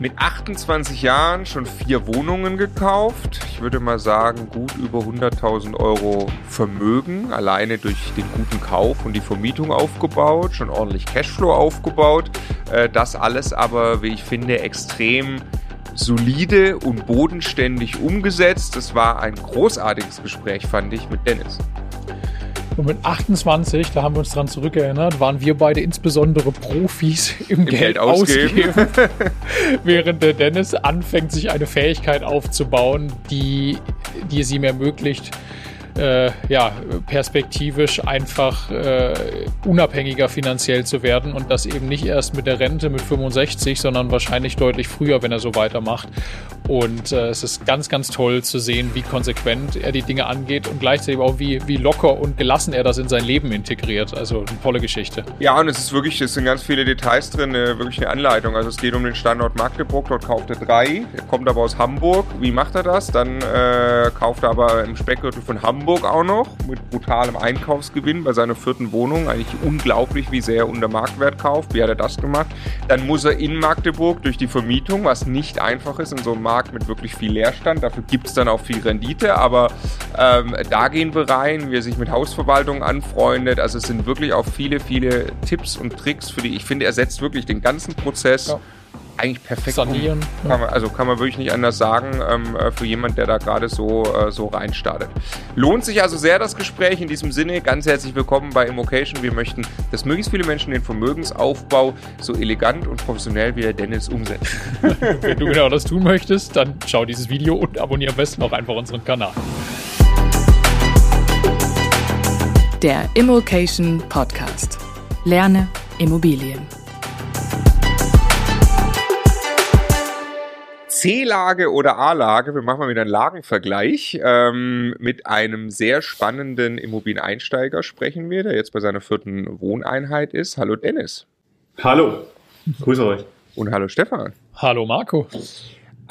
Mit 28 Jahren schon vier Wohnungen gekauft. Ich würde mal sagen, gut über 100.000 Euro Vermögen, alleine durch den guten Kauf und die Vermietung aufgebaut, schon ordentlich Cashflow aufgebaut. Äh, das alles aber, wie ich finde, extrem solide und bodenständig umgesetzt. Das war ein großartiges Gespräch, fand ich, mit Dennis. Und mit 28, da haben wir uns dran zurückerinnert, waren wir beide insbesondere Profis im, Im Geld, Geld, ausgeben. ausgeben. während der Dennis anfängt, sich eine Fähigkeit aufzubauen, die, die es ihm ermöglicht, äh, ja, perspektivisch einfach äh, unabhängiger finanziell zu werden und das eben nicht erst mit der Rente mit 65, sondern wahrscheinlich deutlich früher, wenn er so weitermacht. Und äh, es ist ganz, ganz toll zu sehen, wie konsequent er die Dinge angeht und gleichzeitig auch wie, wie locker und gelassen er das in sein Leben integriert. Also eine tolle Geschichte. Ja, und es ist wirklich, es sind ganz viele Details drin, äh, wirklich eine Anleitung. Also es geht um den Standort Magdeburg, dort kauft er drei, er kommt aber aus Hamburg. Wie macht er das? Dann äh, kauft er aber im Speckgürtel von Hamburg Hamburg auch noch mit brutalem Einkaufsgewinn bei seiner vierten Wohnung. Eigentlich unglaublich, wie sehr er unter Marktwert kauft. Wie hat er das gemacht? Dann muss er in Magdeburg durch die Vermietung, was nicht einfach ist in so einem Markt mit wirklich viel Leerstand. Dafür gibt es dann auch viel Rendite, aber ähm, da gehen wir rein, wie er sich mit Hausverwaltung anfreundet. Also es sind wirklich auch viele, viele Tipps und Tricks, für die ich finde, er setzt wirklich den ganzen Prozess. Ja eigentlich perfekt sanieren. Um. Kann man, also kann man wirklich nicht anders sagen ähm, äh, für jemand, der da gerade so, äh, so reinstartet. Lohnt sich also sehr das Gespräch. In diesem Sinne ganz herzlich willkommen bei Immocation. Wir möchten, dass möglichst viele Menschen den Vermögensaufbau so elegant und professionell wie der Dennis umsetzen. Wenn du genau das tun möchtest, dann schau dieses Video und abonniere am besten auch einfach unseren Kanal. Der Immocation Podcast. Lerne Immobilien. C-Lage oder A-Lage, wir machen mal wieder einen Lagenvergleich. Ähm, mit einem sehr spannenden Immobilieneinsteiger sprechen wir, der jetzt bei seiner vierten Wohneinheit ist. Hallo Dennis. Hallo, grüße euch. Und hallo Stefan. Hallo Marco.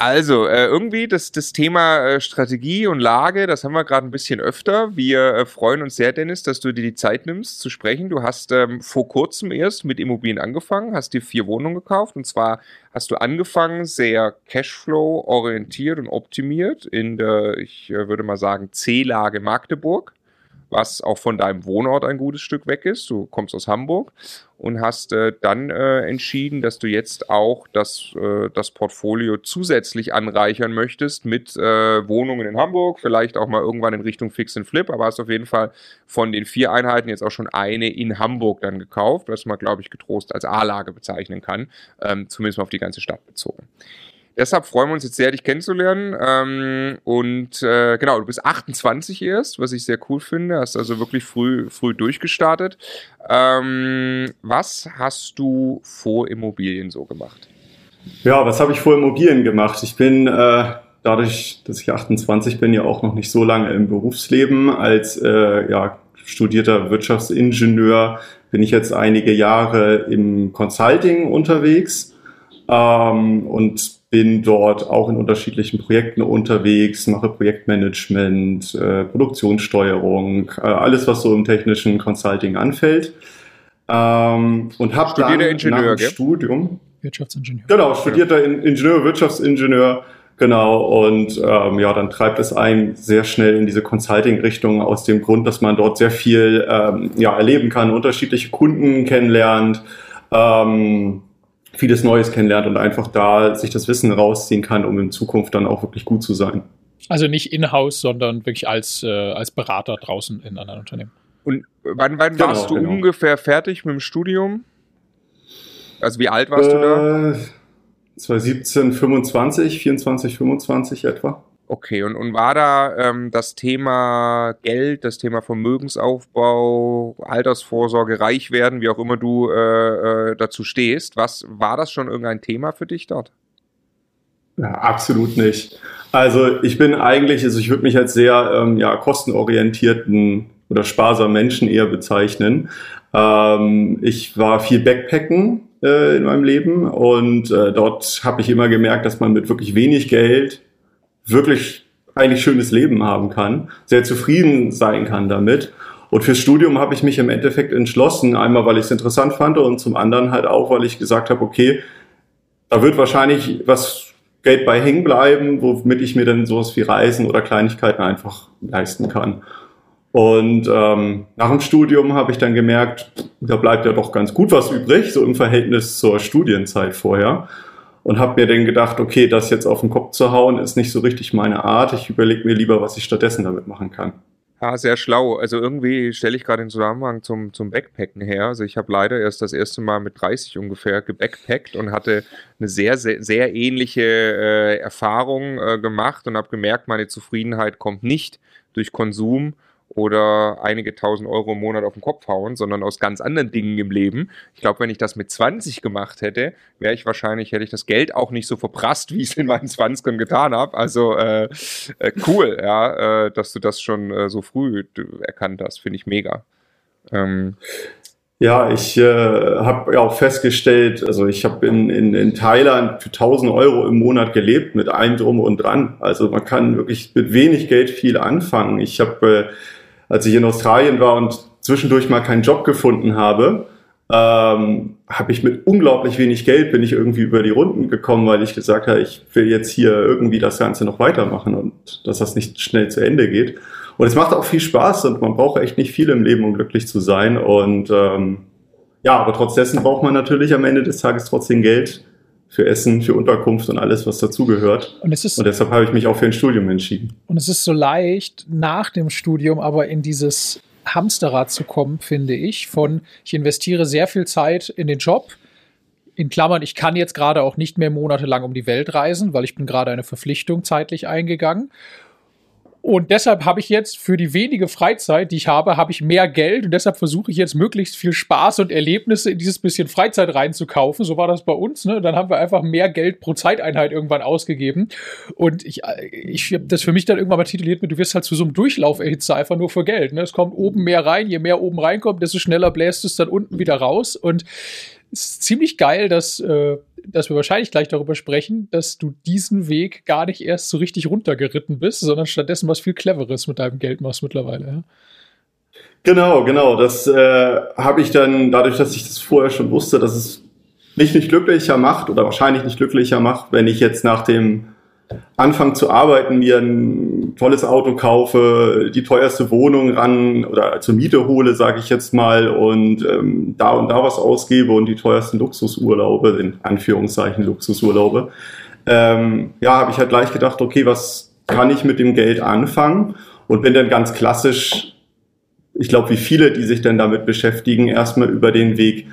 Also, äh, irgendwie das, das Thema äh, Strategie und Lage, das haben wir gerade ein bisschen öfter. Wir äh, freuen uns sehr, Dennis, dass du dir die Zeit nimmst zu sprechen. Du hast ähm, vor kurzem erst mit Immobilien angefangen, hast dir vier Wohnungen gekauft und zwar hast du angefangen sehr Cashflow orientiert und optimiert in der, ich äh, würde mal sagen, C-Lage Magdeburg was auch von deinem Wohnort ein gutes Stück weg ist. Du kommst aus Hamburg und hast äh, dann äh, entschieden, dass du jetzt auch das, äh, das Portfolio zusätzlich anreichern möchtest mit äh, Wohnungen in Hamburg, vielleicht auch mal irgendwann in Richtung Fix and Flip, aber hast auf jeden Fall von den vier Einheiten jetzt auch schon eine in Hamburg dann gekauft, was man, glaube ich, getrost als A-Lage bezeichnen kann, ähm, zumindest mal auf die ganze Stadt bezogen. Deshalb freuen wir uns jetzt sehr, dich kennenzulernen. Ähm, und äh, genau, du bist 28 erst, was ich sehr cool finde. Hast also wirklich früh, früh durchgestartet. Ähm, was hast du vor Immobilien so gemacht? Ja, was habe ich vor Immobilien gemacht? Ich bin äh, dadurch, dass ich 28 bin, ja auch noch nicht so lange im Berufsleben. Als äh, ja, studierter Wirtschaftsingenieur bin ich jetzt einige Jahre im Consulting unterwegs ähm, und bin dort auch in unterschiedlichen Projekten unterwegs, mache Projektmanagement, äh, Produktionssteuerung, äh, alles, was so im technischen Consulting anfällt. Ähm, und habe dann Ingenieur, nach dem gell? Studium Wirtschaftsingenieur. Genau, studierter Ingenieur, Wirtschaftsingenieur, genau. Und ähm, ja, dann treibt es einen sehr schnell in diese Consulting-Richtung aus dem Grund, dass man dort sehr viel ähm, ja, erleben kann, unterschiedliche Kunden kennenlernt. Ähm, vieles Neues kennenlernt und einfach da sich das Wissen rausziehen kann, um in Zukunft dann auch wirklich gut zu sein. Also nicht in-house, sondern wirklich als, äh, als Berater draußen in anderen Unternehmen. Und wann, wann genau, warst du genau. ungefähr fertig mit dem Studium? Also wie alt warst äh, du da? 2017, 25, 24, 25 etwa. Okay, und, und war da ähm, das Thema Geld, das Thema Vermögensaufbau, Altersvorsorge, reich werden, wie auch immer du äh, äh, dazu stehst, was war das schon irgendein Thema für dich dort? Ja, absolut nicht. Also ich bin eigentlich, also ich würde mich als sehr ähm, ja, kostenorientierten oder sparsamen Menschen eher bezeichnen. Ähm, ich war viel Backpacken äh, in meinem Leben und äh, dort habe ich immer gemerkt, dass man mit wirklich wenig Geld wirklich eigentlich schönes Leben haben kann, sehr zufrieden sein kann damit. Und fürs Studium habe ich mich im Endeffekt entschlossen, einmal weil ich es interessant fand und zum anderen halt auch, weil ich gesagt habe, okay, da wird wahrscheinlich was Geld bei hängen bleiben, womit ich mir dann sowas wie Reisen oder Kleinigkeiten einfach leisten kann. Und ähm, nach dem Studium habe ich dann gemerkt, da bleibt ja doch ganz gut was übrig, so im Verhältnis zur Studienzeit vorher. Und habe mir dann gedacht, okay, das jetzt auf den Kopf zu hauen, ist nicht so richtig meine Art. Ich überlege mir lieber, was ich stattdessen damit machen kann. Ja, sehr schlau. Also irgendwie stelle ich gerade den Zusammenhang zum, zum Backpacken her. Also ich habe leider erst das erste Mal mit 30 ungefähr gebackpackt und hatte eine sehr, sehr, sehr ähnliche äh, Erfahrung äh, gemacht und habe gemerkt, meine Zufriedenheit kommt nicht durch Konsum, oder einige tausend Euro im Monat auf den Kopf hauen, sondern aus ganz anderen Dingen im Leben. Ich glaube, wenn ich das mit 20 gemacht hätte, wäre ich wahrscheinlich, hätte ich das Geld auch nicht so verprasst, wie ich es in meinen 20ern getan habe. Also äh, äh, cool, ja, äh, dass du das schon äh, so früh erkannt hast, finde ich mega. Ähm, ja, ich äh, habe ja auch festgestellt, also ich habe in, in, in Thailand für 1000 Euro im Monat gelebt mit allem drum und dran. Also man kann wirklich mit wenig Geld viel anfangen. Ich habe äh, als ich in Australien war und zwischendurch mal keinen Job gefunden habe, ähm, habe ich mit unglaublich wenig Geld bin ich irgendwie über die Runden gekommen, weil ich gesagt habe, ich will jetzt hier irgendwie das Ganze noch weitermachen und dass das nicht schnell zu Ende geht. Und es macht auch viel Spaß und man braucht echt nicht viel im Leben, um glücklich zu sein. Und ähm, ja, aber trotz dessen braucht man natürlich am Ende des Tages trotzdem Geld, für Essen, für Unterkunft und alles, was dazugehört. Und, es ist, und deshalb habe ich mich auch für ein Studium entschieden. Und es ist so leicht, nach dem Studium aber in dieses Hamsterrad zu kommen, finde ich, von ich investiere sehr viel Zeit in den Job, in Klammern, ich kann jetzt gerade auch nicht mehr monatelang um die Welt reisen, weil ich bin gerade eine Verpflichtung zeitlich eingegangen. Und deshalb habe ich jetzt für die wenige Freizeit, die ich habe, habe ich mehr Geld und deshalb versuche ich jetzt möglichst viel Spaß und Erlebnisse in dieses bisschen Freizeit reinzukaufen. So war das bei uns. Ne? Dann haben wir einfach mehr Geld pro Zeiteinheit irgendwann ausgegeben. Und ich, ich habe das für mich dann irgendwann mal tituliert mit, du wirst halt zu so einem Durchlauferhitzer einfach nur für Geld. Ne? Es kommt oben mehr rein, je mehr oben reinkommt, desto schneller bläst es dann unten wieder raus. Und es ist ziemlich geil, dass, äh, dass wir wahrscheinlich gleich darüber sprechen, dass du diesen Weg gar nicht erst so richtig runtergeritten bist, sondern stattdessen was viel Cleveres mit deinem Geld machst mittlerweile. Ja? Genau, genau. Das äh, habe ich dann, dadurch, dass ich das vorher schon wusste, dass es mich nicht glücklicher macht oder wahrscheinlich nicht glücklicher macht, wenn ich jetzt nach dem anfange zu arbeiten, mir ein tolles Auto kaufe, die teuerste Wohnung ran oder zur Miete hole, sage ich jetzt mal, und ähm, da und da was ausgebe und die teuersten Luxusurlaube, in Anführungszeichen Luxusurlaube, ähm, ja, habe ich halt gleich gedacht, okay, was kann ich mit dem Geld anfangen? Und bin dann ganz klassisch, ich glaube, wie viele, die sich dann damit beschäftigen, erstmal über den Weg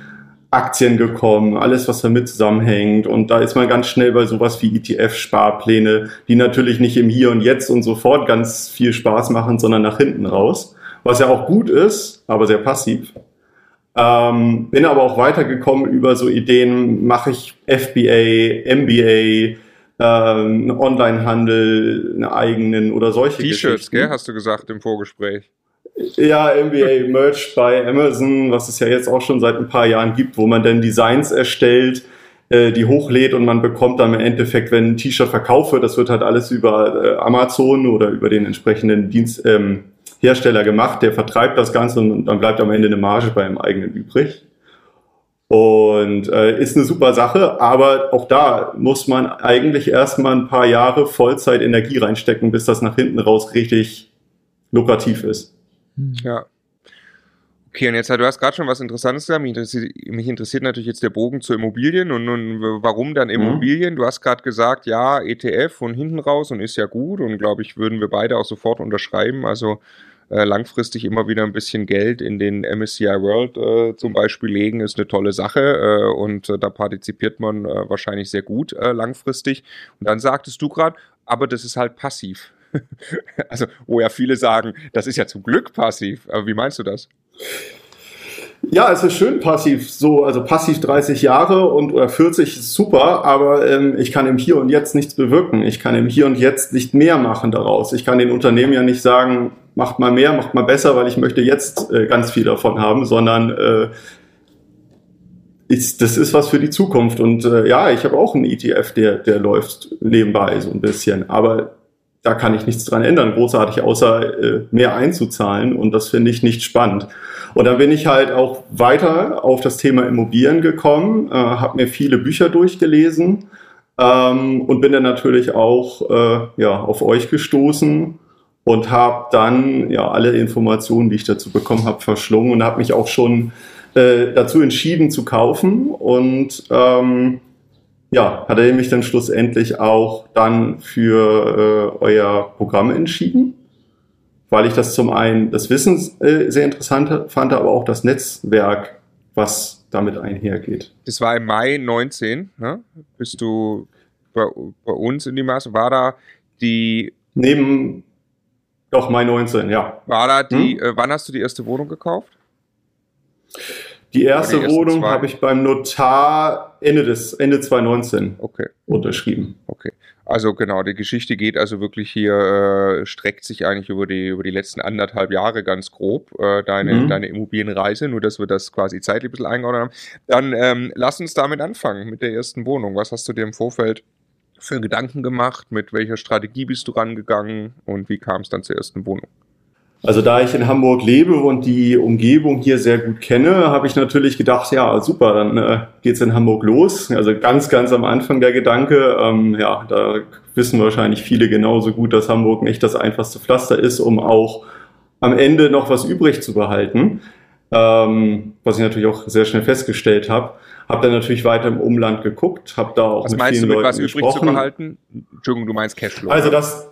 Aktien gekommen, alles, was damit zusammenhängt. Und da ist man ganz schnell bei sowas wie ETF-Sparpläne, die natürlich nicht im Hier und Jetzt und sofort ganz viel Spaß machen, sondern nach hinten raus. Was ja auch gut ist, aber sehr passiv. Ähm, bin aber auch weitergekommen über so Ideen, mache ich FBA, MBA, ähm, Onlinehandel, einen eigenen oder solche T-Shirts, gell, hast du gesagt im Vorgespräch. Ja, NBA Merch bei Amazon, was es ja jetzt auch schon seit ein paar Jahren gibt, wo man dann Designs erstellt, äh, die hochlädt und man bekommt dann im Endeffekt, wenn ein T-Shirt verkauft wird, das wird halt alles über äh, Amazon oder über den entsprechenden Dienst, ähm, Hersteller gemacht, der vertreibt das Ganze und dann bleibt am Ende eine Marge beim eigenen übrig. Und äh, ist eine super Sache, aber auch da muss man eigentlich erstmal ein paar Jahre Vollzeit Energie reinstecken, bis das nach hinten raus richtig lukrativ ist. Hm. Ja. Okay, und jetzt, du hast gerade schon was Interessantes gesagt. Mich interessiert, mich interessiert, natürlich jetzt der Bogen zu Immobilien und nun, warum dann mhm. Immobilien? Mhm. Du hast gerade gesagt, ja, ETF von hinten raus und ist ja gut und glaube ich, würden wir beide auch sofort unterschreiben. Also äh, langfristig immer wieder ein bisschen Geld in den MSCI World äh, zum Beispiel legen, ist eine tolle Sache äh, und äh, da partizipiert man äh, wahrscheinlich sehr gut äh, langfristig. Und dann sagtest du gerade, aber das ist halt passiv. also, wo ja viele sagen, das ist ja zum Glück passiv. Aber wie meinst du das? Ja, es ist schön passiv, so, also passiv 30 Jahre und oder 40 ist super, aber ähm, ich kann im Hier und Jetzt nichts bewirken. Ich kann im Hier und Jetzt nicht mehr machen daraus. Ich kann den Unternehmen ja nicht sagen, macht mal mehr, macht mal besser, weil ich möchte jetzt äh, ganz viel davon haben, sondern äh, ist, das ist was für die Zukunft. Und äh, ja, ich habe auch einen ETF, der, der läuft nebenbei so ein bisschen. Aber da kann ich nichts dran ändern, großartig, außer äh, mehr einzuzahlen. Und das finde ich nicht spannend. Und dann bin ich halt auch weiter auf das Thema Immobilien gekommen, äh, habe mir viele Bücher durchgelesen ähm, und bin dann natürlich auch äh, ja, auf euch gestoßen und habe dann ja alle Informationen, die ich dazu bekommen habe, verschlungen und habe mich auch schon äh, dazu entschieden zu kaufen und ähm, ja, hat er mich dann schlussendlich auch dann für äh, euer Programm entschieden, weil ich das zum einen das Wissen äh, sehr interessant fand, aber auch das Netzwerk, was damit einhergeht. Das war im Mai 19, ne? Bist du bei, bei uns in die Maße? War da die. Neben. Doch, Mai 19, ja. War da die. Hm? Äh, wann hast du die erste Wohnung gekauft? Die erste Wohnung habe ich beim Notar Ende des Ende 2019 okay. unterschrieben. Okay. Also genau, die Geschichte geht also wirklich hier, äh, streckt sich eigentlich über die, über die letzten anderthalb Jahre ganz grob, äh, deine, mhm. deine Immobilienreise, nur dass wir das quasi zeitlich ein bisschen eingeordnet haben. Dann ähm, lass uns damit anfangen, mit der ersten Wohnung. Was hast du dir im Vorfeld für Gedanken gemacht? Mit welcher Strategie bist du rangegangen und wie kam es dann zur ersten Wohnung? Also da ich in Hamburg lebe und die Umgebung hier sehr gut kenne, habe ich natürlich gedacht, ja, super, dann äh, geht's in Hamburg los. Also ganz, ganz am Anfang der Gedanke, ähm, ja, da wissen wahrscheinlich viele genauso gut, dass Hamburg nicht das einfachste Pflaster ist, um auch am Ende noch was übrig zu behalten. Ähm, was ich natürlich auch sehr schnell festgestellt habe. Habe dann natürlich weiter im Umland geguckt, habe da auch was mit vielen du mit Leuten was übrig zu behalten? Entschuldigung, du meinst Cashflow. Also das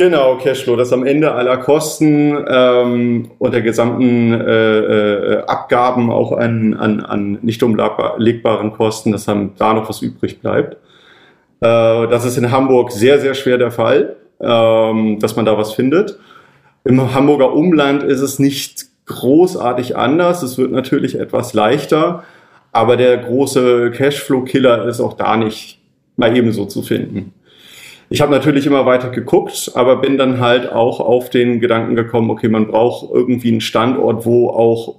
Genau, Cashflow, das am Ende aller Kosten ähm, und der gesamten äh, äh, Abgaben auch an, an, an nicht umlegbaren Kosten, dass dann da noch was übrig bleibt. Äh, das ist in Hamburg sehr, sehr schwer der Fall, ähm, dass man da was findet. Im Hamburger Umland ist es nicht großartig anders. Es wird natürlich etwas leichter, aber der große Cashflow-Killer ist auch da nicht mal ebenso zu finden. Ich habe natürlich immer weiter geguckt, aber bin dann halt auch auf den Gedanken gekommen, okay, man braucht irgendwie einen Standort, wo auch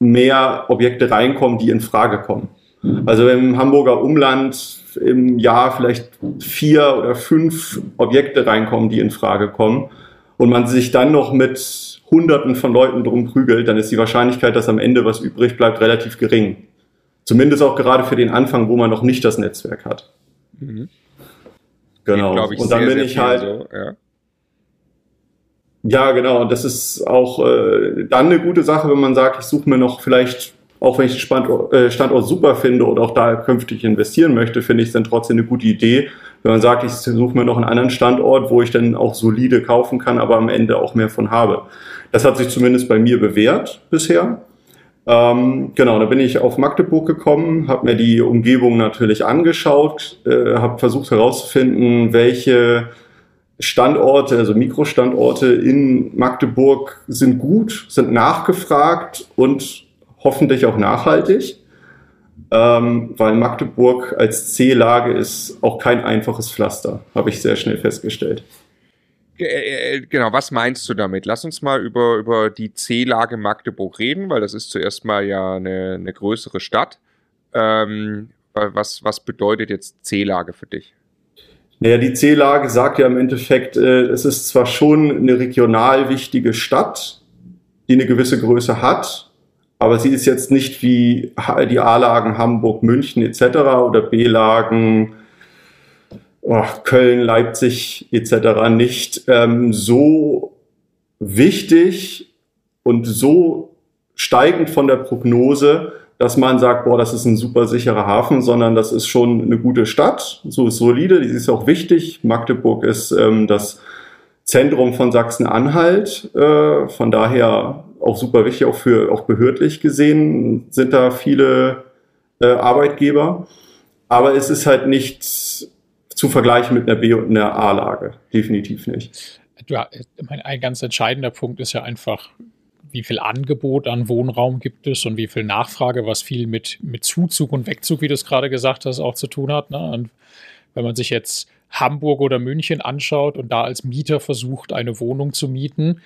mehr Objekte reinkommen, die in Frage kommen. Mhm. Also im Hamburger Umland im Jahr vielleicht vier oder fünf Objekte reinkommen, die in Frage kommen und man sich dann noch mit Hunderten von Leuten drum prügelt, dann ist die Wahrscheinlichkeit, dass am Ende was übrig bleibt, relativ gering. Zumindest auch gerade für den Anfang, wo man noch nicht das Netzwerk hat. Mhm. Genau. Ich, und dann sehr, bin sehr ich halt. So, ja. ja. genau. Und das ist auch äh, dann eine gute Sache, wenn man sagt, ich suche mir noch vielleicht, auch wenn ich den Standort, äh, Standort super finde und auch da künftig investieren möchte, finde ich es dann trotzdem eine gute Idee, wenn man sagt, ich suche mir noch einen anderen Standort, wo ich dann auch solide kaufen kann, aber am Ende auch mehr von habe. Das hat sich zumindest bei mir bewährt bisher. Ähm, genau, da bin ich auf Magdeburg gekommen, habe mir die Umgebung natürlich angeschaut, äh, habe versucht herauszufinden, welche Standorte, also Mikrostandorte in Magdeburg sind gut, sind nachgefragt und hoffentlich auch nachhaltig, ähm, weil Magdeburg als C-Lage ist auch kein einfaches Pflaster, habe ich sehr schnell festgestellt. Äh, äh, genau, was meinst du damit? Lass uns mal über, über die C-Lage Magdeburg reden, weil das ist zuerst mal ja eine, eine größere Stadt. Ähm, was, was bedeutet jetzt C-Lage für dich? Naja, die C-Lage sagt ja im Endeffekt, äh, es ist zwar schon eine regional wichtige Stadt, die eine gewisse Größe hat, aber sie ist jetzt nicht wie die A-Lagen Hamburg, München etc. oder B-Lagen oh, Köln, Leipzig etc. nicht ähm, so wichtig und so steigend von der Prognose, dass man sagt, boah, das ist ein super sicherer Hafen, sondern das ist schon eine gute Stadt, so ist solide, die ist auch wichtig. Magdeburg ist ähm, das Zentrum von Sachsen-Anhalt, äh, von daher auch super wichtig, auch für auch behördlich gesehen sind da viele äh, Arbeitgeber. Aber es ist halt nicht zu vergleichen mit einer B- und einer A-Lage. Definitiv nicht. Ja, ein ganz entscheidender Punkt ist ja einfach, wie viel Angebot an Wohnraum gibt es und wie viel Nachfrage, was viel mit, mit Zuzug und Wegzug, wie du es gerade gesagt hast, auch zu tun hat. Ne? Und wenn man sich jetzt Hamburg oder München anschaut und da als Mieter versucht, eine Wohnung zu mieten,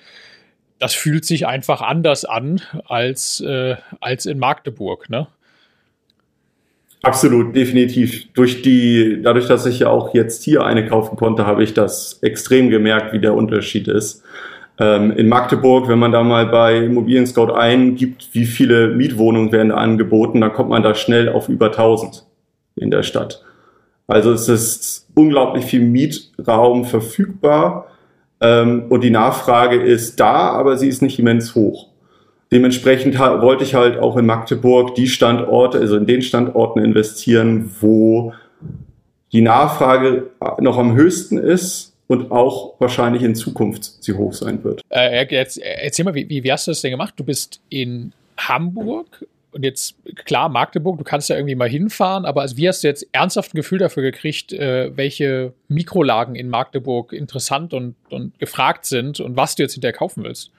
das fühlt sich einfach anders an als, äh, als in Magdeburg. Ne? Absolut, definitiv. Durch die, dadurch, dass ich ja auch jetzt hier eine kaufen konnte, habe ich das extrem gemerkt, wie der Unterschied ist. Ähm, in Magdeburg, wenn man da mal bei Immobilien Scout eingibt, wie viele Mietwohnungen werden da angeboten, dann kommt man da schnell auf über 1000 in der Stadt. Also es ist unglaublich viel Mietraum verfügbar ähm, und die Nachfrage ist da, aber sie ist nicht immens hoch. Dementsprechend wollte ich halt auch in Magdeburg die Standorte, also in den Standorten investieren, wo die Nachfrage noch am höchsten ist und auch wahrscheinlich in Zukunft sie hoch sein wird. Äh, jetzt, erzähl mal, wie, wie hast du das denn gemacht? Du bist in Hamburg und jetzt, klar, Magdeburg, du kannst ja irgendwie mal hinfahren, aber also wie hast du jetzt ernsthaft ein Gefühl dafür gekriegt, äh, welche Mikrolagen in Magdeburg interessant und, und gefragt sind und was du jetzt hinterher kaufen willst?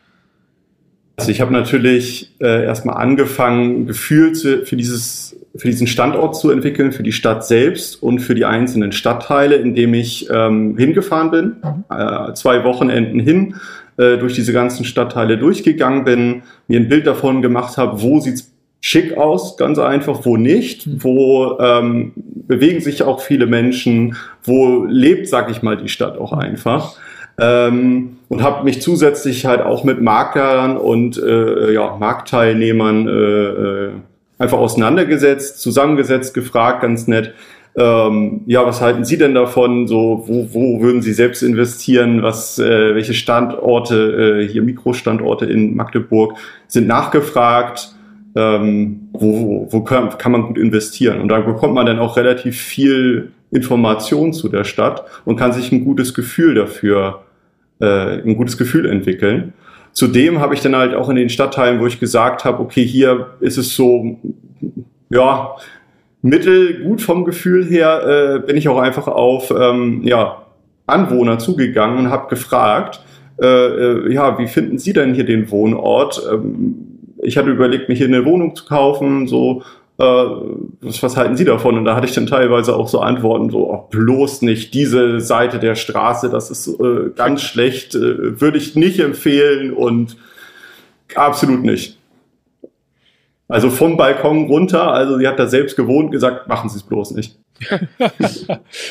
Also ich habe natürlich äh, erstmal angefangen, Gefühl zu, für, dieses, für diesen Standort zu entwickeln, für die Stadt selbst und für die einzelnen Stadtteile, indem ich ähm, hingefahren bin, mhm. äh, zwei Wochenenden hin, äh, durch diese ganzen Stadtteile durchgegangen bin, mir ein Bild davon gemacht habe, wo sieht's schick aus, ganz einfach, wo nicht, mhm. wo ähm, bewegen sich auch viele Menschen, wo lebt, sag ich mal, die Stadt auch einfach. Ähm, und habe mich zusätzlich halt auch mit Maklern und äh, ja, Marktteilnehmern äh, äh, einfach auseinandergesetzt, zusammengesetzt, gefragt, ganz nett. Ähm, ja, was halten Sie denn davon? So, wo, wo würden Sie selbst investieren? Was, äh, welche Standorte, äh, hier Mikrostandorte in Magdeburg sind nachgefragt? ähm, wo, wo kann, kann man gut investieren. Und da bekommt man dann auch relativ viel Information zu der Stadt und kann sich ein gutes Gefühl dafür, äh, ein gutes Gefühl entwickeln. Zudem habe ich dann halt auch in den Stadtteilen, wo ich gesagt habe, okay, hier ist es so, ja, mittelgut vom Gefühl her, äh, bin ich auch einfach auf ähm, ja, Anwohner zugegangen und habe gefragt, äh, äh, ja, wie finden Sie denn hier den Wohnort? Ähm, ich hatte überlegt, mir hier eine Wohnung zu kaufen, so, äh, was, was halten Sie davon? Und da hatte ich dann teilweise auch so Antworten, so, oh, bloß nicht diese Seite der Straße, das ist äh, ganz schlecht, äh, würde ich nicht empfehlen und absolut nicht. Also vom Balkon runter, also sie hat da selbst gewohnt, gesagt, machen Sie es bloß nicht.